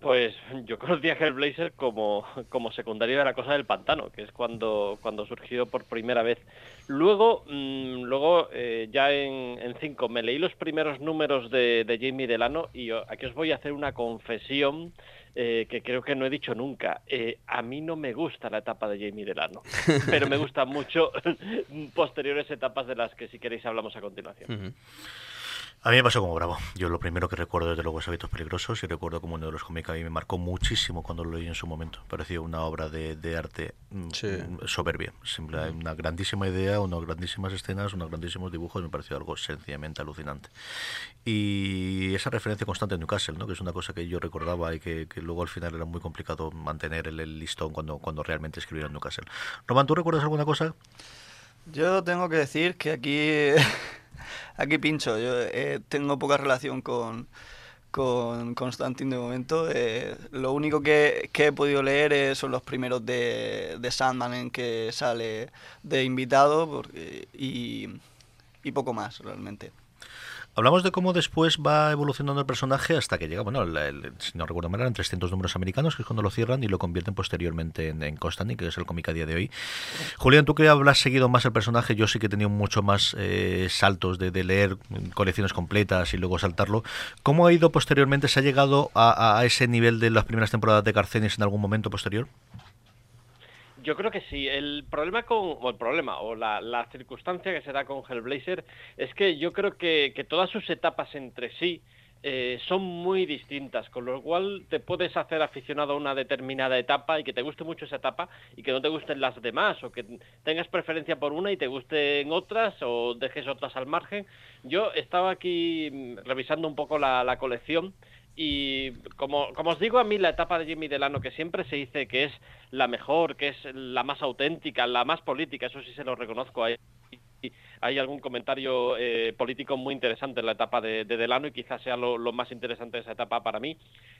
Pues yo conocí a Hellblazer como, como secundario de la cosa del pantano, que es cuando, cuando surgió por primera vez. Luego, mm, luego eh, ya en, en cinco, me leí los primeros números de, de Jamie Delano y aquí os voy a hacer una confesión eh, que creo que no he dicho nunca. Eh, a mí no me gusta la etapa de Jamie Delano, pero me gustan mucho posteriores etapas de las que si queréis hablamos a continuación. A mí me pasó como bravo. Yo lo primero que recuerdo desde luego es Hábitos Peligrosos y recuerdo como uno de los cómics que a mí me marcó muchísimo cuando lo leí en su momento. Pareció una obra de, de arte mm, mm, soberbia. Simple, una grandísima idea, unas grandísimas escenas, unos grandísimos dibujos. Me pareció algo sencillamente alucinante. Y esa referencia constante a Newcastle, ¿no? que es una cosa que yo recordaba y que, que luego al final era muy complicado mantener el, el listón cuando, cuando realmente escribieron Newcastle. Román, ¿tú recuerdas alguna cosa? Yo tengo que decir que aquí, aquí pincho. Yo eh, tengo poca relación con, con Constantine de momento. Eh, lo único que, que he podido leer es- son los primeros de, de Sandman en que sale de invitado y poco más realmente. Hablamos de cómo después va evolucionando el personaje hasta que llega, bueno, el- si no recuerdo mal, eran 300 números americanos, que es cuando lo cierran y lo convierten posteriormente en, en Constantine, que es el cómic a día de hoy. Julián, tú que habrás seguido más el personaje, yo sí que he tenido mucho más eh, saltos de, de leer colecciones completas y luego saltarlo. ¿Cómo ha ido posteriormente? ¿Se ha llegado a, a ese nivel de las primeras temporadas de Carcenis en algún momento posterior? Yo creo que sí. El problema con, o el problema, o la, circunstancia que se da con Hellblazer es que yo creo que, todas sus etapas entre sí eh, son muy distintas, con lo cual te puedes hacer aficionado a una determinada etapa y que te guste mucho esa etapa y que no te gusten las demás, o que tengas preferencia por una y te gusten otras, o dejes otras al margen. Yo estaba aquí mm, revisando un poco la colección y como, como os digo, a mí la etapa de Jimmy Delano, que siempre se dice que es la mejor, que es la más auténtica, la más política, eso sí se lo reconozco. Hay, hay algún comentario eh, político muy interesante en la etapa de, de Delano y quizás sea lo, más interesante de esa etapa para mí.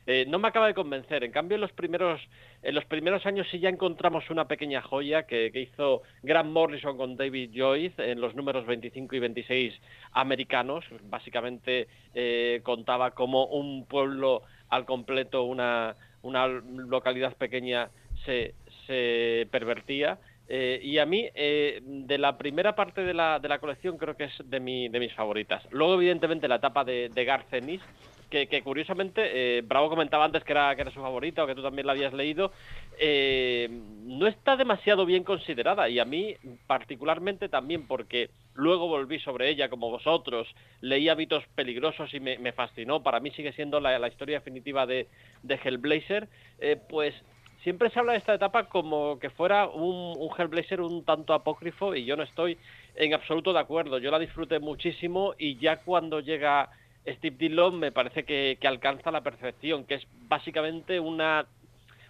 Eh, no me acaba de convencer. En cambio, en los primeros, en los primeros años sí ya encontramos una pequeña joya que, que hizo Grant Morrison con David Joyce en los números 25 y 26 americanos. Básicamente eh, contaba como un pueblo al completo, una, una localidad pequeña se, se pervertía. Eh, y a mí, eh, de la primera parte de la, de la colección, creo que es de, mi, de mis favoritas. Luego, evidentemente, la etapa de, de Garth Ennis, que, curiosamente, eh, Bravo comentaba antes que era, que era su favorita, o que tú también la habías leído, no está demasiado bien considerada. Y a mí, particularmente, también porque luego volví sobre ella, como vosotros, leí Hábitos Peligrosos y me, me fascinó. Para mí sigue siendo la, la historia definitiva de, de Hellblazer. Pues siempre se habla de esta etapa como que fuera un, Hellblazer un tanto apócrifo y yo no estoy en absoluto de acuerdo. Yo la disfruté muchísimo y ya cuando llega Steve Dillon me parece que, que alcanza la perfección, que es básicamente una,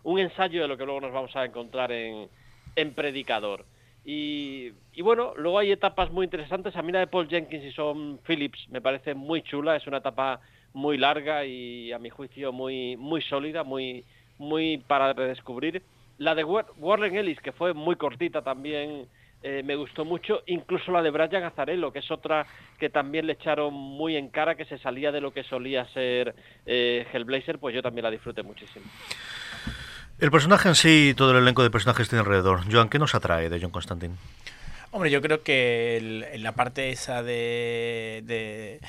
un ensayo de lo que luego nos vamos a encontrar en, en Predicador. Y, y bueno, luego hay etapas muy interesantes. A mí la de Paul Jenkins y Son Phillips me parece muy chula, es una etapa muy larga y a mi juicio muy, muy sólida, muy, muy para redescubrir. La de War- Warren Ellis, que fue muy cortita también, eh, me gustó mucho. Incluso la de Brian Gazzarello, que es otra que también le echaron muy en cara, que se salía de lo que solía ser eh, Hellblazer, pues yo también la disfruté muchísimo. El personaje en sí y todo el elenco de personajes tiene alrededor. Joan, ¿qué nos atrae de John Constantine? Hombre, yo creo que el- en la parte esa de, de-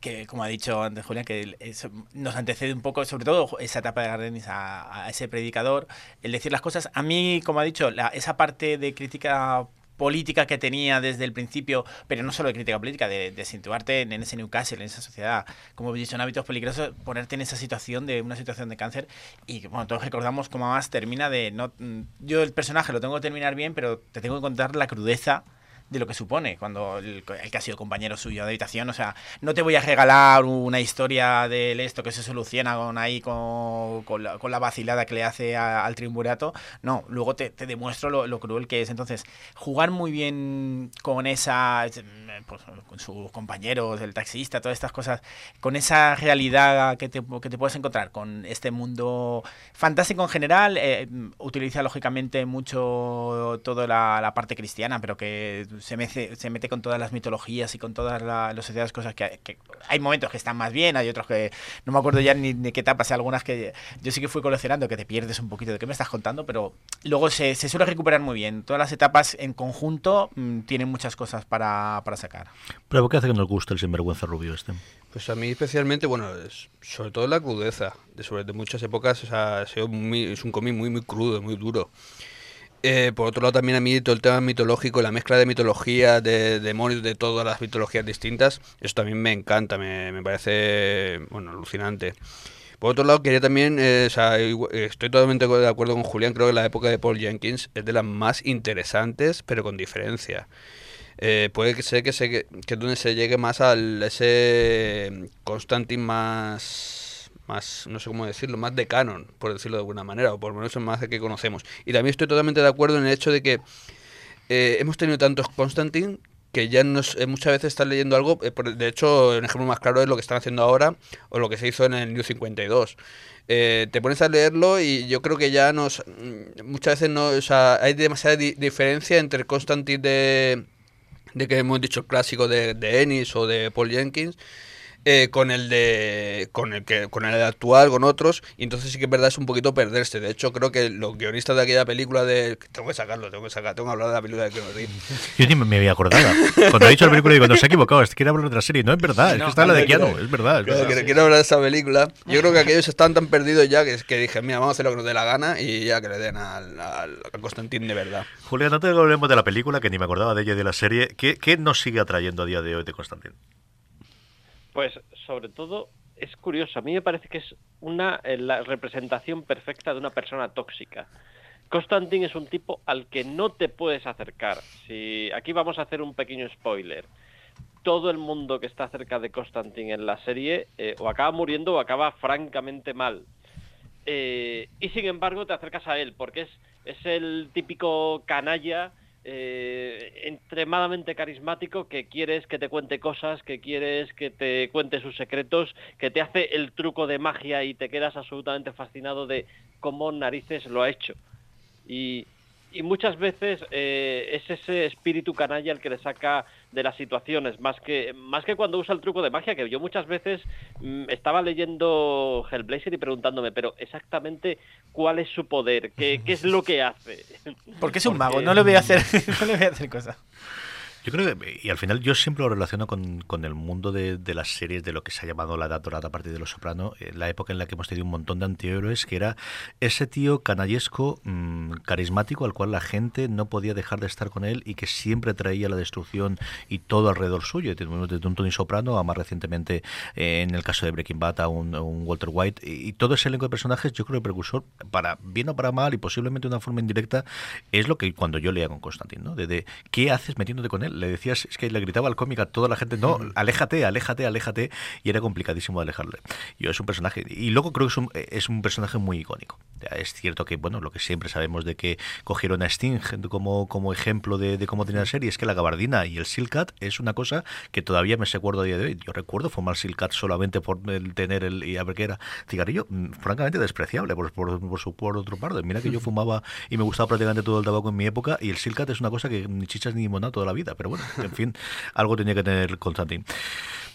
que, como ha dicho antes Julián, que eso nos antecede un poco, sobre todo esa etapa de Gardenis a, a ese predicador, el decir las cosas. A mí, como ha dicho, la- esa parte de crítica política que tenía desde el principio, pero no solo de crítica política, de, de situarte en, en ese Newcastle, en esa sociedad, como he dicho, en hábitos peligrosos, ponerte en esa situación de una situación de cáncer. Y bueno, todos recordamos cómo más termina de no mm, yo el personaje lo tengo que terminar bien, pero te tengo que contar la crudeza de lo que supone cuando el, el que ha sido compañero suyo de habitación, o sea, no te voy a regalar una historia de esto que se soluciona con ahí con, con, la, con la vacilada que le hace al triunvirato, no, luego te, demuestro lo, cruel que es, entonces jugar muy bien con esa pues, con sus compañeros, el taxista, todas estas cosas, con esa realidad que te, que te puedes encontrar con este mundo fantástico en general, eh, utiliza lógicamente mucho toda la parte cristiana, pero que se mete, se mete con todas las mitologías y con todas la- las sociedades cosas que, que hay momentos que están más bien, hay otros que no me acuerdo ya ni de qué etapas, algunas que yo sí que fui coleccionando que te pierdes un poquito de qué me estás contando, pero luego se, se suele recuperar muy bien. Todas las etapas en conjunto mm, tienen muchas cosas para, para sacar. Pero ¿qué hace que nos guste el sinvergüenza rubio este? Pues a mí especialmente, bueno, sobre todo la crudeza. De, sobre de muchas épocas o sea, ha sido muy- es un cómic muy, muy crudo, muy duro. Eh, por otro lado, también a mí todo el tema mitológico, la mezcla de mitología, de demonios, de todas las mitologías distintas, eso también me encanta, me, me parece, bueno, alucinante. Por otro lado, quería también, eh, sea, estoy totalmente de acuerdo con Julián, creo que la época de Paul Jenkins es de las más interesantes, pero con diferencia. Eh, puede que ser que, se, que donde se llegue más al ese Constantine más, más, no sé cómo decirlo, más de canon, por decirlo de alguna manera, o por lo menos más de que conocemos. Y también estoy totalmente de acuerdo en el hecho de que eh, hemos tenido tantos Constantine que ya no es- eh, muchas veces estás leyendo algo, eh, de hecho, un ejemplo más claro es lo que están haciendo ahora o lo que se hizo en el New 52. Eh, te pones a leerlo y yo creo que ya nos mm, muchas veces no, o sea, hay demasiada di- diferencia entre Constantine de, de que hemos dicho el clásico de, de Ennis o de Paul Jenkins eh, con el de con el que con el actual con otros y entonces sí que es verdad es un poquito perderse de hecho creo que los guionistas de aquella película de tengo que sacarlo tengo que sacar tengo que hablar de la película de Keanu Reeves Yo ni me- había acordado. Cuando he dicho la película digo, no se ha equivocado, es que quiere hablar de otra serie. No, es verdad, es No, que está la de quiero- Keanu, es verdad. es verdad. quiero, quiero hablar de esa película. Yo creo que aquellos están tan perdidos ya que, que dije, mira, vamos a hacer lo que nos dé la gana y ya que le den al, al, al Constantín de verdad. Julián, antes de que hablemos de la película, que ni me acordaba de ella y de la serie, ¿qué, qué nos sigue atrayendo a día de hoy de Constantine? Pues sobre todo es curioso, a mí me parece que es una eh, la representación perfecta de una persona tóxica. Constantine es un tipo al que no te puedes acercar. Si aquí vamos a hacer un pequeño spoiler. Todo el mundo que está cerca de Constantine en la serie eh, o acaba muriendo o acaba francamente mal. Eh, y sin embargo te acercas a él porque es, es el típico canalla eh, extremadamente carismático que quieres que te cuente cosas, que quieres que te cuente sus secretos, que te hace el truco de magia y te quedas absolutamente fascinado de cómo narices lo ha hecho. Y, muchas veces eh, es ese espíritu canalla el que le saca de las situaciones, más que, más que cuando usa el truco de magia, que yo muchas veces mm, estaba leyendo Hellblazer y preguntándome, pero exactamente cuál es su poder, qué, qué es lo que hace. Porque es un mago, no le voy a hacer, no le voy a hacer cosas. Yo creo que, y al final yo siempre lo relaciono con, con el mundo de, de las series, de lo que se ha llamado la edad dorada a partir de Los Soprano, eh, la época en la que hemos tenido un montón de antihéroes, que era ese tío canallesco, mm, carismático, al cual la gente no podía dejar de estar con él y que siempre traía la destrucción y todo alrededor suyo. Tenemos Desde un Tony Soprano a más recientemente, eh, en el caso de Breaking Bad, a un, un Walter White, y, y todo ese elenco de personajes, yo creo que el precursor, para bien o para mal, y posiblemente de una forma indirecta, es lo que cuando yo leía con Constantine, ¿no? De, de, ¿qué haces metiéndote con él? Le decías, es que le gritaba al cómic a toda la gente, no, aléjate, aléjate, aléjate, y era complicadísimo alejarle. Yo es un personaje, y luego creo que es un, es un personaje muy icónico. Es cierto que, bueno, lo que siempre sabemos de que cogieron a Sting como, como ejemplo de, de cómo tenía la serie, es que la gabardina y el Silcat es una cosa que todavía me acuerdo a día de hoy. Yo recuerdo fumar Silcat solamente por el tener el, y a ver qué era, cigarrillo, mm, francamente despreciable por, por, por su por otro parte. Mira que yo fumaba y me gustaba prácticamente todo el tabaco en mi época, y el Silcat es una cosa que ni chichas ni limonada toda la vida, pero bueno, en fin, algo tenía que tener Constantine.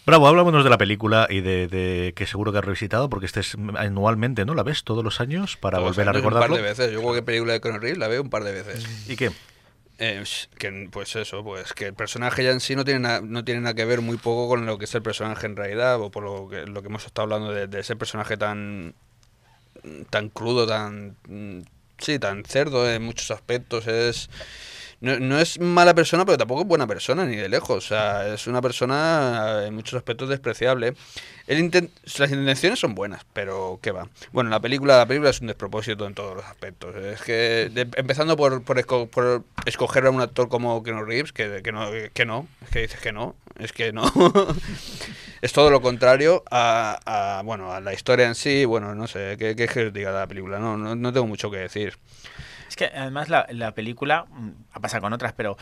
Bravo, hablámonos de la película y de, de que seguro que has revisitado, porque este es anualmente, ¿no? ¿La ves todos los años para Todos volver a años, recordarlo? Un par de veces. Yo cualquier película de Reeves la veo un par de veces. ¿Y qué? Eh, que, pues eso, pues que el personaje ya en sí no tiene, na- no tiene nada que ver muy poco con lo que es el personaje en realidad, o por lo que, lo que hemos estado hablando de, de ese personaje tan tan crudo, tan mm, sí, tan cerdo en muchos aspectos. Es no, no es mala persona, pero tampoco es buena persona, ni de lejos. O sea, es una persona eh, en muchos aspectos despreciable. Las intenciones son buenas, pero ¿qué va? Bueno, la película, la película es un despropósito en todos los aspectos. Es que, empezando por, por, esco- por escoger a un actor como Keanu Reeves, que, que, no, que no, es que dices que no, es que no. es todo lo contrario a, a, bueno, a la historia en sí. Bueno, no sé, ¿qué, qué es que diga la película? No, no, no tengo mucho que decir. Es que además la, la película, mm, ha pasado con otras, pero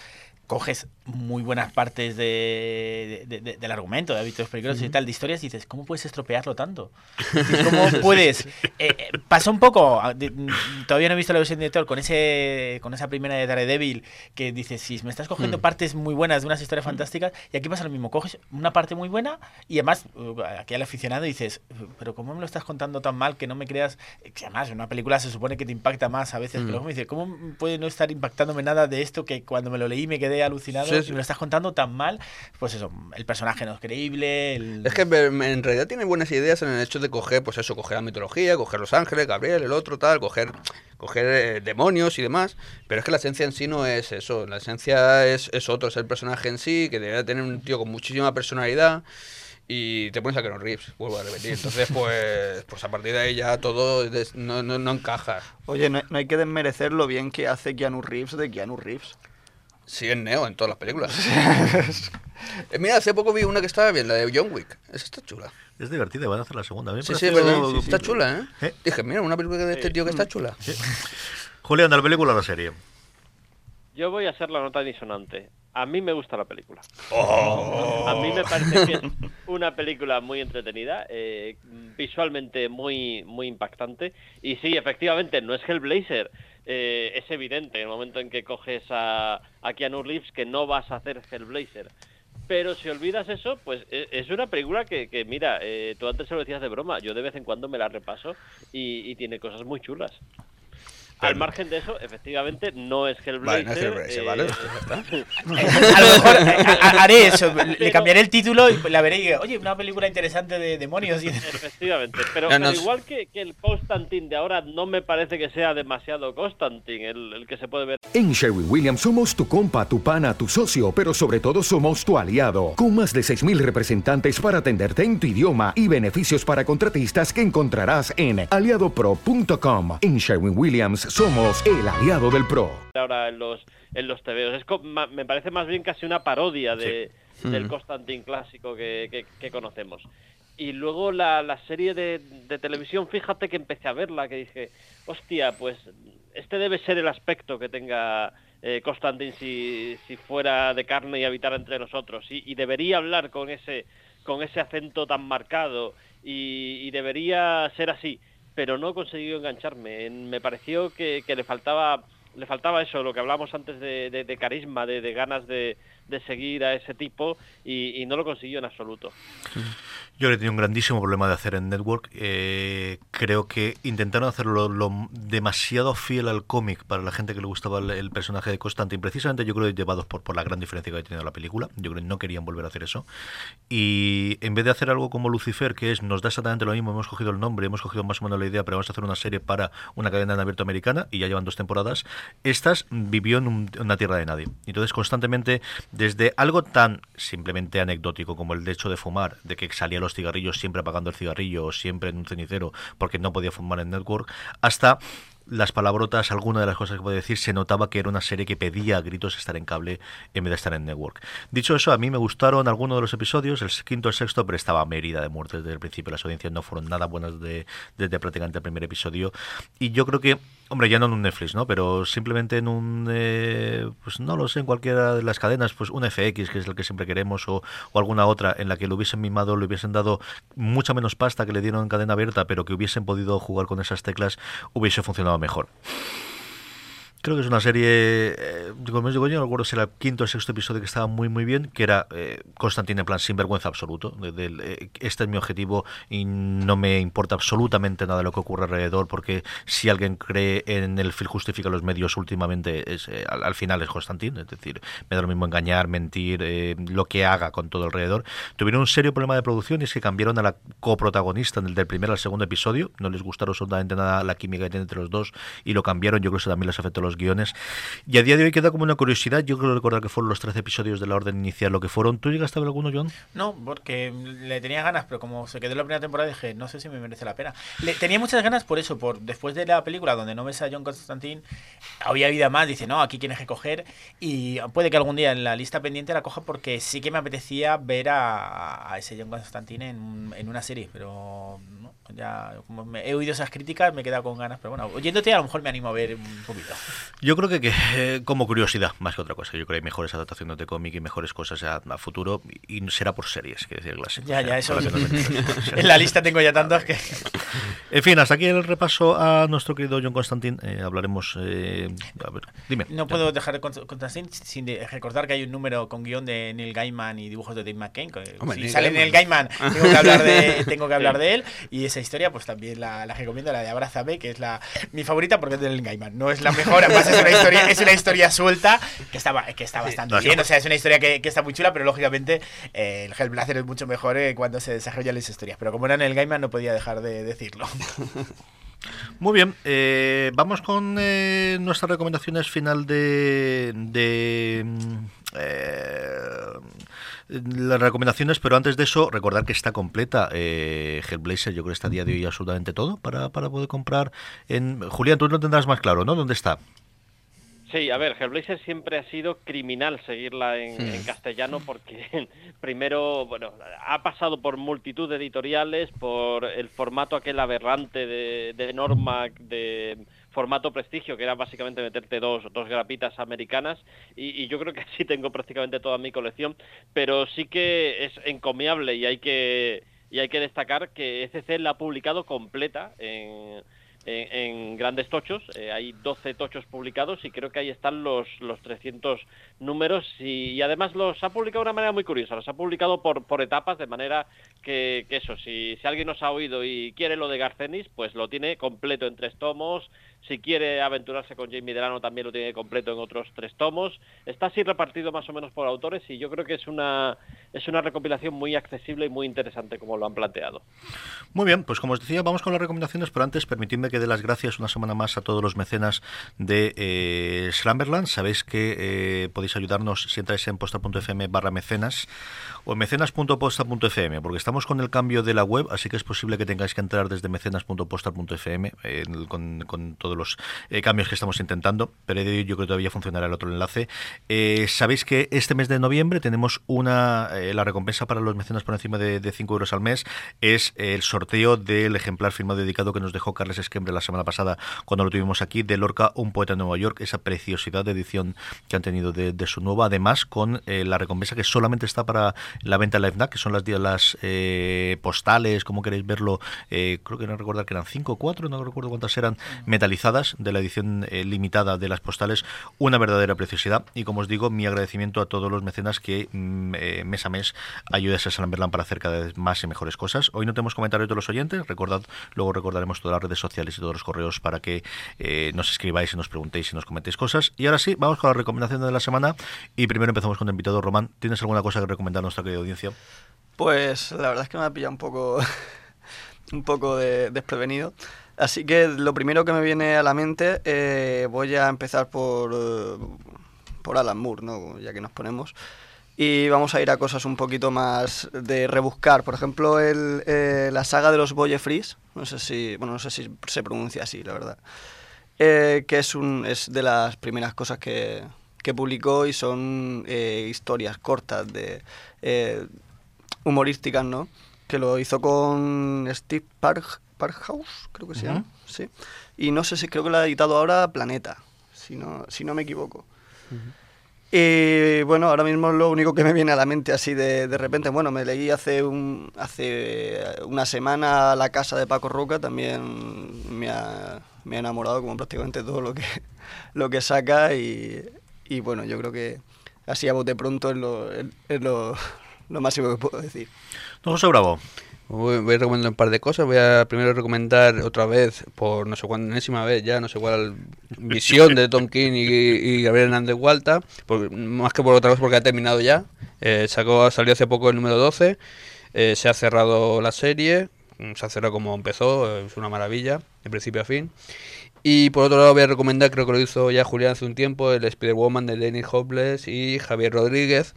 coges muy buenas partes de, de- de- del argumento, de hábitos peligrosos y Ujú. tal, de historias, y dices, ¿cómo puedes estropearlo tanto? ¿Cómo puedes? Eh, eh, pasó un poco, mm, todavía no he visto la versión de director, con, ese, con esa primera de Daredevil, que dices, si me estás cogiendo Mm. partes muy buenas de unas historias fantásticas, y aquí pasa lo mismo, coges una parte muy buena, y además, uh, aquí al aficionado dices, pero ¿cómo me lo estás contando tan mal que no me creas? Que además, en una película se supone que te impacta más a veces, Mm. que luego me dice, ¿cómo puede no estar impactándome nada de esto que cuando me lo leí me quedé alucinado Sí, sí. y me lo estás contando tan mal? Pues eso, el personaje no es creíble, el... Es que en realidad tiene buenas ideas en el hecho de coger, pues eso, coger la mitología, coger los ángeles, Gabriel, el otro, tal, coger, coger eh, demonios y demás. Pero es que la esencia en sí no es eso. La esencia es, es otro, es el personaje en sí, que debería tener un tío con muchísima personalidad. Y te pones a Keanu Reeves, vuelvo a repetir. Entonces, pues, pues a partir de ahí ya todo no, no, no encaja. Oye, no, no hay que desmerecer lo bien que hace Keanu Reeves de Keanu Reeves. Sí, es Neo en todas las películas. Eh, Mira, hace poco vi una que estaba bien, la de John Wick. Esa está chula. Es divertida, van a hacer la segunda. A mí me Sí, sí, verdad. Está chula, ¿eh? Dije, mira, una película de este tío que está chula. Julián, de la película a la serie. Yo voy a hacer la nota disonante. A mí me gusta la película. Oh. A mí me parece que es una película muy entretenida, eh, visualmente muy, muy impactante. Y sí, efectivamente, no es Hellblazer. Eh, es evidente en el momento en que coges a, a Keanu Reeves que no vas a hacer Hellblazer. Pero si olvidas eso, pues e- es una película que, que mira, eh, tú antes se lo decías de broma, yo de vez en cuando me la repaso y, y tiene cosas muy chulas. Al margen de eso, efectivamente, no es Hellblazer. Vale, no es Hellblazer, eh, vale, pues. A lo mejor eh, ha- haré eso, le cambiaré el título y la veré y diré, oye, una película interesante de demonios. Y... Efectivamente, pero, Ya pero nos- igual que, que el Constantine de ahora no me parece que sea demasiado Constantine el, el que se puede ver. En Sherwin Williams somos tu compa, tu pana, tu socio, pero sobre todo somos tu aliado, con más de 6.000 representantes para atenderte en tu idioma y beneficios para contratistas que encontrarás en aliadopro.com. En Sherwin Williams somos el aliado del PRO. ahora en los en los TVOs. Es co- ma- me parece más bien casi una parodia de, Sí. del Mm. Constantine clásico que, que- que conocemos. Y luego la, la serie de, de televisión, fíjate que empecé a verla, que dije, hostia, pues este debe ser el aspecto que tenga eh, Constantine si, si fuera de carne y habitara entre nosotros. Y, y debería hablar con ese, con ese acento tan marcado y, y debería ser así. Pero no he conseguido engancharme. En- Me pareció que, le faltaba le faltaba eso, lo que hablamos antes de, carisma, de ganas de, de seguir a ese tipo y, no lo consiguió en absoluto. Yo que tenía un grandísimo problema de hacer en Network. Eh, creo que intentaron hacerlo lo demasiado fiel al cómic para la gente que le gustaba el, personaje de Constantine. Precisamente yo creo que llevados por, por la gran diferencia que ha tenido la película. Yo creo que no querían volver a hacer eso. Y en vez de hacer algo como Lucifer, que es nos da exactamente lo mismo, hemos cogido el nombre, hemos cogido más o menos la idea, pero vamos a hacer una serie para una cadena en abierto americana y ya llevan dos temporadas. Estas vivió en un- una tierra de nadie. Entonces constantemente, desde algo tan simplemente anecdótico como el hecho de fumar, de que salía los cigarrillos siempre apagando el cigarrillo o siempre en un cenicero porque no podía fumar en Network, hasta las palabrotas, alguna de las cosas que puede decir, se notaba que era una serie que pedía a gritos estar en cable en vez de estar en network. Dicho eso, a mí me gustaron algunos de los episodios, el quinto, el sexto, pero estaba herida de muerte desde el principio. Las audiencias no fueron nada buenas de- desde prácticamente el primer episodio. Y yo creo que, hombre, ya no en un Netflix, ¿no? Pero simplemente en un, eh, pues no lo sé, en cualquiera de las cadenas, pues un FX, que es el que siempre queremos, o, o alguna otra en la que lo hubiesen mimado, le hubiesen dado mucha menos pasta que le dieron en cadena abierta, pero que hubiesen podido jugar con esas teclas, hubiese funcionado mejor. Creo que es una serie, eh, como digo, yo no recuerdo si era el quinto o el sexto episodio que estaba muy muy bien, que era eh, en plan sin vergüenza absoluto. de- del, eh, este es mi objetivo y no me importa absolutamente nada de lo que ocurre alrededor, porque si alguien cree en el fin justifica los medios últimamente, es, eh, al, al final es Constantine. Es decir, me da lo mismo engañar, mentir, eh, lo que haga con todo alrededor. Tuvieron un serio problema de producción y es que cambiaron a la coprotagonista del, del primer al segundo episodio. No les gustaron absolutamente nada la química que tiene entre los dos y lo cambiaron. Yo creo que eso también les afectó los guiones. Y a día de hoy queda como una curiosidad. Yo creo recordar que fueron los 13 episodios de la orden inicial lo que fueron. ¿Tú llegaste a ver alguno, John? No, porque le tenía ganas, pero como se quedó en la primera temporada dije, no sé si me merece la pena. Le, tenía muchas ganas por eso, por después de la película donde no ves a John Constantine, había vida más, dice, no, aquí tienes que coger y puede que algún día en la lista pendiente la coja porque sí que me apetecía ver a, ese John Constantine en, en una serie, pero ya como me- he oído esas críticas me he quedado con ganas, pero bueno, oyéndote a lo mejor me animo a ver un poquito. Yo creo que, que, eh, como curiosidad, más que otra cosa. Yo creo que hay mejores adaptaciones de cómic y mejores cosas a, a futuro y será por series, que decir clase. Ya, ya, eso. Metamos. en la lista tengo ya tantos que... En fin, hasta aquí el repaso a nuestro querido John Constantine. Eh, hablaremos. eh, a ver, dime. No puedo dejar Const- Constantine sin de- recordar que hay un número con guion de Neil Gaiman y dibujos de Dave McCain. Hombre, si Neil sale Gaiman. Neil Gaiman, tengo que hablar de, tengo que hablar de él. Y esa historia, pues también la, la recomiendo, la de Abrázame, que es la mi favorita porque es de Neil Gaiman. No es la mejor, además es una historia, es una historia suelta que está, que está bastante no, bien. no. O sea, es una historia que, que está muy chula, pero lógicamente eh, el Hellblazer es mucho mejor eh, cuando se desarrollan las historias. Pero como era Neil Gaiman, no podía dejar de decirlo. Muy bien, eh, vamos con eh, nuestras recomendaciones final de, de mm, eh, las recomendaciones, pero antes de eso, recordar que está completa eh, Hellblazer, yo creo que está a día de hoy absolutamente todo para, para poder comprar. En Julián, tú lo tendrás más claro, ¿no? ¿Dónde está? Sí, a ver, Hellblazer siempre ha sido criminal seguirla en, en castellano porque primero, bueno, ha pasado por multitud de editoriales, por el formato aquel aberrante de, de norma de formato prestigio, que era básicamente meterte dos, dos grapitas americanas, y, yo creo que así tengo prácticamente toda mi colección, pero sí que es encomiable y hay que y hay que destacar que ECC la ha publicado completa en, en, grandes tochos. Eh, hay 12 tochos publicados y creo que ahí están los, los 300 números y, además los ha publicado de una manera muy curiosa. Los ha publicado por, por etapas de manera que, que eso, si, si alguien nos ha oído y quiere lo de Garcenis, pues lo tiene completo en tres tomos. Si quiere aventurarse con Jamie Delano también lo tiene completo en otros tres tomos. Está así repartido más o menos por autores y yo creo que es una, es una recopilación muy accesible y muy interesante como lo han planteado. Muy bien, pues como os decía, vamos con las recomendaciones, pero antes permitidme que dé las gracias una semana más a todos los mecenas de eh, Slumberland. Sabéis que eh, podéis ayudarnos si entráis en posta.fm barra mecenas o en mecenas.posta.fm, porque estamos con el cambio de la web, así que es posible que tengáis que entrar desde mecenas.posta.fm eh, con, con todos los eh, cambios que estamos intentando, pero yo creo que todavía funcionará el otro enlace. Eh, Sabéis que este mes de noviembre tenemos una eh, la recompensa para los mecenas por encima de, de 5 euros al mes, es el sorteo del ejemplar firmado dedicado que nos dejó Carles Esquembre la semana pasada cuando lo tuvimos aquí, de Lorca, un poeta en Nueva York, esa preciosidad de edición que han tenido de, de su nueva, además con la recompensa que solamente está para la venta en LiveNac, que son las, las postales, como queréis verlo, creo que no recordar que eran 5 o 4, no recuerdo cuántas eran, metalizadas de la edición eh, limitada de las postales, una verdadera preciosidad. Y como os digo, mi agradecimiento a todos los mecenas que mm, eh, mes a mes ayudan a Salamberland para hacer cada vez más y mejores cosas. Hoy no tenemos comentarios de los oyentes, recordad, luego recordaremos todas las redes sociales y todos los correos para que eh, nos escribáis y nos preguntéis y nos comentéis cosas. Y ahora sí, vamos con la recomendación de la semana. Y primero empezamos con el invitado Román. ¿Tienes alguna cosa que recomendar a nuestra querida audiencia? Pues la verdad es que me ha pillado un poco, un poco de, desprevenido. Así que lo primero que me viene a la mente, eh, voy a empezar por, por Alan Moore, ¿no? ya que nos ponemos. Y vamos a ir a cosas un poquito más de rebuscar. Por ejemplo, el, eh, la saga de los Boye Freeze, no sé si, bueno, no sé si se pronuncia así, la verdad. Eh, que es, un, es de las primeras cosas que, que publicó y son historias cortas de humorísticas, ¿no? Que lo hizo con Steve Park, Parkhouse, creo que se llama, sí. Y no sé si creo que lo ha editado ahora Planeta, si no, si no me equivoco. Y bueno, ahora mismo lo único que me viene a la mente así de, de repente, bueno, me leí hace un, hace una semana La casa de Paco Roca, también me ha, me ha enamorado como prácticamente todo lo que, lo que saca y, y bueno, yo creo que así a bote pronto es lo, es es lo, lo máximo que puedo decir. Don José Bravo. Voy, voy a recomendar un par de cosas. Voy a primero recomendar otra vez, por no sé cuándo, enésima vez ya, no sé cuál visión de Tom King y, y Gabriel Hernández Hualta, más que por otra cosa porque ha terminado ya. Eh, sacó, salió hace poco el número 12, eh, se ha cerrado la serie, mm, se ha cerrado como empezó, eh, es una maravilla, de principio a fin. Y por otro lado voy a recomendar, creo que lo hizo ya Julián hace un tiempo, el Spider-Woman de Lenny Hopeless y Javier Rodríguez.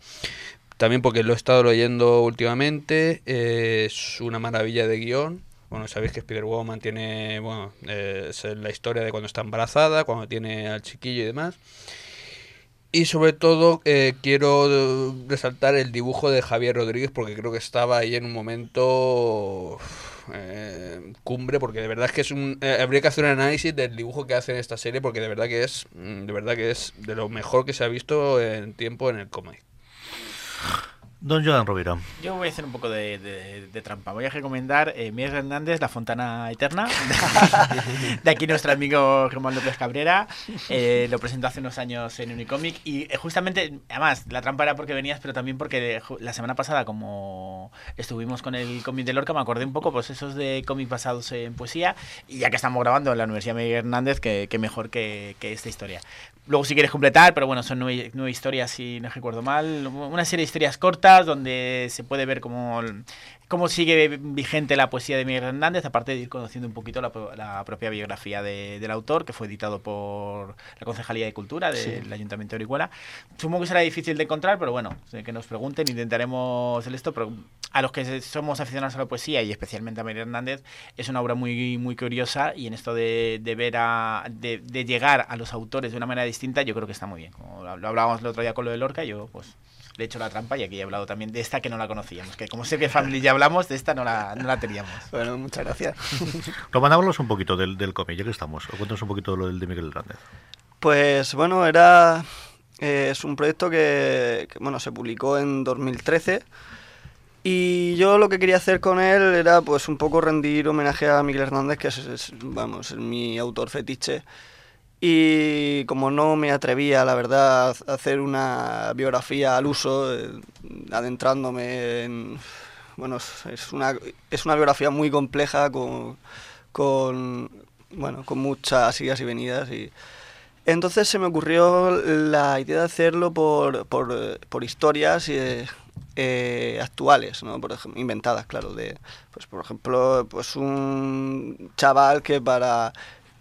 También porque lo he estado leyendo últimamente, eh, es una maravilla de guion. Bueno, sabéis que Spider-Woman tiene, bueno, eh, la historia de cuando está embarazada, cuando tiene al chiquillo y demás. Y sobre todo eh, quiero resaltar el dibujo de Javier Rodríguez porque creo que estaba ahí en un momento cumbre porque de verdad es que es un habría que hacer un análisis del dibujo que hace en esta serie porque de verdad que es mm, de verdad que es de lo mejor que se ha visto en tiempo en el cómic. Don Joan Rovira. Yo voy a hacer un poco de, de- de trampa. Voy a recomendar eh, Miguel Hernández, La Fontana Eterna. de aquí nuestro amigo Germán López Cabrera. Eh, lo presentó hace unos años en Unicomic. Y eh, justamente, además, la trampa era porque venías, pero también porque ju- la semana pasada, como estuvimos con el cómic de Lorca, me acordé un poco, pues esos de cómics basados en poesía. Y ya que estamos grabando en la Universidad Miguel Hernández, que, que mejor que, que esta historia. Luego si quieres completar, pero bueno, son nueve, nueve historias, si no recuerdo mal. Una serie de historias cortas donde se puede ver cómo, cómo sigue vigente la poesía de Miguel Hernández, aparte de ir conociendo un poquito la, pro- la propia biografía de- del autor, que fue editado por la Concejalía de Cultura del Sí. Ayuntamiento de Orihuela. Supongo que será difícil de encontrar, pero bueno, que nos pregunten, intentaremos hacer esto. Pero a los que somos aficionados a la poesía y especialmente a Miguel Hernández, es una obra muy, muy curiosa y en esto de, de ver a. De, de llegar a los autores de una manera distinta, yo creo que está muy bien. Como lo lo hablábamos el otro día con lo de Lorca, yo pues le he hecho la trampa y aquí he hablado también de esta que no la conocíamos. Que como sé que Family ya hablamos, de esta no la, no la teníamos. Bueno, muchas gracias. Román, háblanos un poquito del, del cómic, ya que estamos. O cuéntanos un poquito lo del de Miguel Hernández. Pues bueno, era eh, es un proyecto que, que, bueno se publicó en 2013 y yo lo que quería hacer con él era pues un poco rendir homenaje a Miguel Hernández que es, es, vamos es mi autor fetiche y como no me atrevía la verdad a hacer una biografía al uso eh, adentrándome en bueno es una es una biografía muy compleja con con bueno con muchas idas y venidas y entonces se me ocurrió la idea de hacerlo por, por, historias eh, eh, actuales, ¿no? por ejemplo, inventadas, claro. De, pues, por ejemplo, pues un chaval que para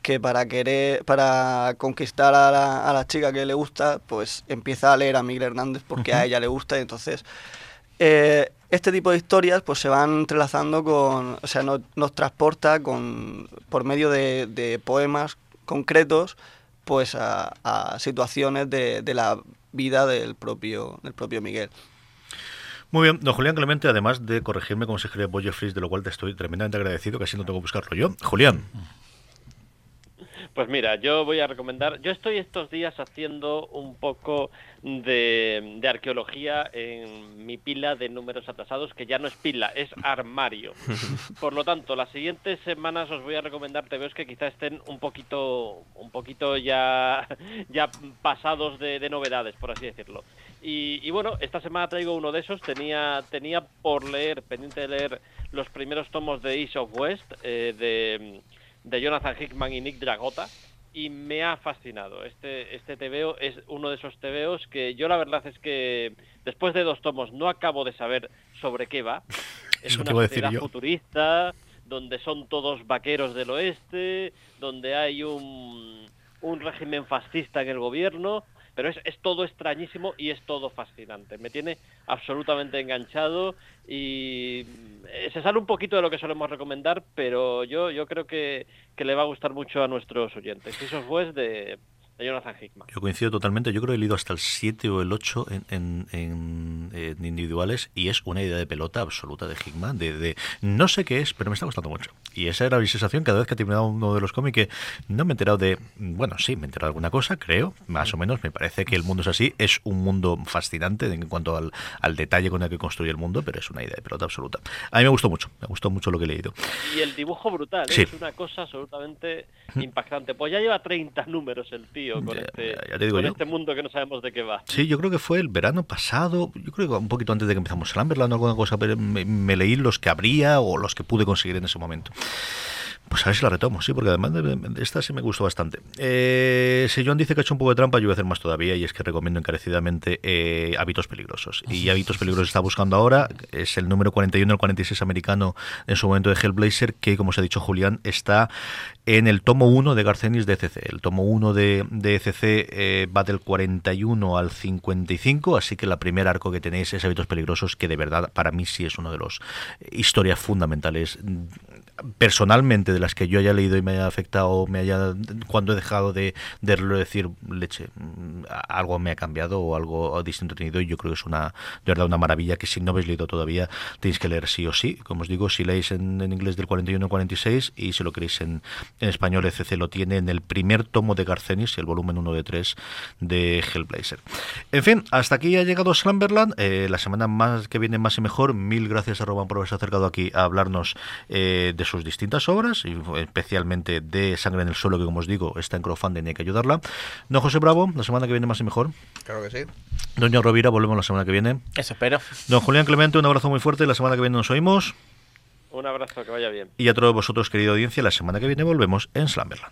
que para querer para conquistar a la, a la chica que le gusta, pues empieza a leer a Miguel Hernández porque uh -huh. a ella le gusta y entonces eh, este tipo de historias pues se van entrelazando con, o sea, nos, nos transporta con por medio de, de poemas concretos pues a, a situaciones de, de, la vida del propio, del propio Miguel. Muy bien, don Julián Clemente, además de corregirme como se escribe de lo cual te estoy tremendamente agradecido, que así no tengo que buscarlo yo. Julián. Pues mira, yo voy a recomendar, yo estoy estos días haciendo un poco de, de, arqueología en mi pila de números atrasados, que ya no es pila, es armario. Por lo tanto, las siguientes semanas os voy a recomendar TVOs que quizá estén un poquito, un poquito ya, ya pasados de, de novedades, por así decirlo. Y, y, bueno, esta semana traigo uno de esos, tenía, tenía por leer, pendiente de leer los primeros tomos de East of West, eh, de de Jonathan Hickman y Nick Dragota y me ha fascinado. Este, este TVO es uno de esos TVOs que yo la verdad es que después de dos tomos no acabo de saber sobre qué va. Es Eso una sociedad futurista donde son todos vaqueros del oeste, donde hay un, un régimen fascista en el gobierno, pero es, es, todo extrañísimo y es todo fascinante. Me tiene absolutamente enganchado y se sale un poquito de lo que solemos recomendar, pero yo, yo creo que, que le va a gustar mucho a nuestros oyentes. Eso es de, de Jonathan Hickman. Yo coincido totalmente. Yo creo que he leído hasta el 7 o el 8 en, en, en, en, individuales y es una idea de pelota absoluta de Hickman. De, de, no sé qué es, pero me está gustando mucho. Y esa era mi sensación cada vez que he terminado uno de los cómics que no me he enterado de. Bueno, sí, me he enterado de alguna cosa, creo, más o menos. Me parece que el mundo es así. Es un mundo fascinante en cuanto al, al detalle con el que construye el mundo, pero es una idea de pelota absoluta. A mí me gustó mucho. Me gustó mucho lo que he leído. Y el dibujo brutal. ¿eh? Sí. Es una cosa absolutamente impactante. Pues ya lleva 30 números el tío con, ya, este, ya te digo con yo. este mundo que no sabemos de qué va. Sí, yo creo que fue el verano pasado, yo creo que un poquito antes de que empezamos el Amberland o alguna cosa, pero me, me, leí los que habría o los que pude conseguir en ese momento. Pues a ver si la retomo, sí, porque además de, de esta sí me gustó bastante. Eh, si John dice que ha hecho un poco de trampa, yo voy a hacer más todavía, y es que recomiendo encarecidamente eh, Hábitos Peligrosos. Y Hábitos Peligrosos está buscando ahora, es el número 41, el 46 americano en su momento de Hellblazer, que como se ha dicho Julián, está en el tomo 1 de Garcenis de ECC. El tomo 1 de, de ECC eh, va del 41 al 55, así que la primer arco que tenéis es Hábitos Peligrosos, que de verdad para mí sí es uno de los historias fundamentales personalmente de las que yo haya leído y me haya afectado, me haya cuando he dejado de, de decir leche, algo me ha cambiado o algo distinto tenido y yo creo que es una de verdad una maravilla que si no habéis leído todavía tenéis que leer sí o sí, como os digo, si leéis en, inglés del 41 al 46 y si lo queréis en, español ECC lo tiene en el primer tomo de Garcenis, el volumen 1 de 3 de Hellblazer. En fin, hasta aquí ha llegado Slumberland, eh, la semana más que viene más y mejor, mil gracias a Roman por haberse acercado aquí a hablarnos eh, de sus distintas obras, y especialmente de Sangre en el Suelo, que como os digo, está en crowdfunding y hay que ayudarla. Don José Bravo, la semana que viene más y mejor. Claro que sí. Doña Rovira, volvemos la semana que viene. Eso espero. Don Julián Clemente, un abrazo muy fuerte, la semana que viene nos oímos. Un abrazo, que vaya bien. Y a todos vosotros, querida audiencia, la semana que viene volvemos en Slamberland.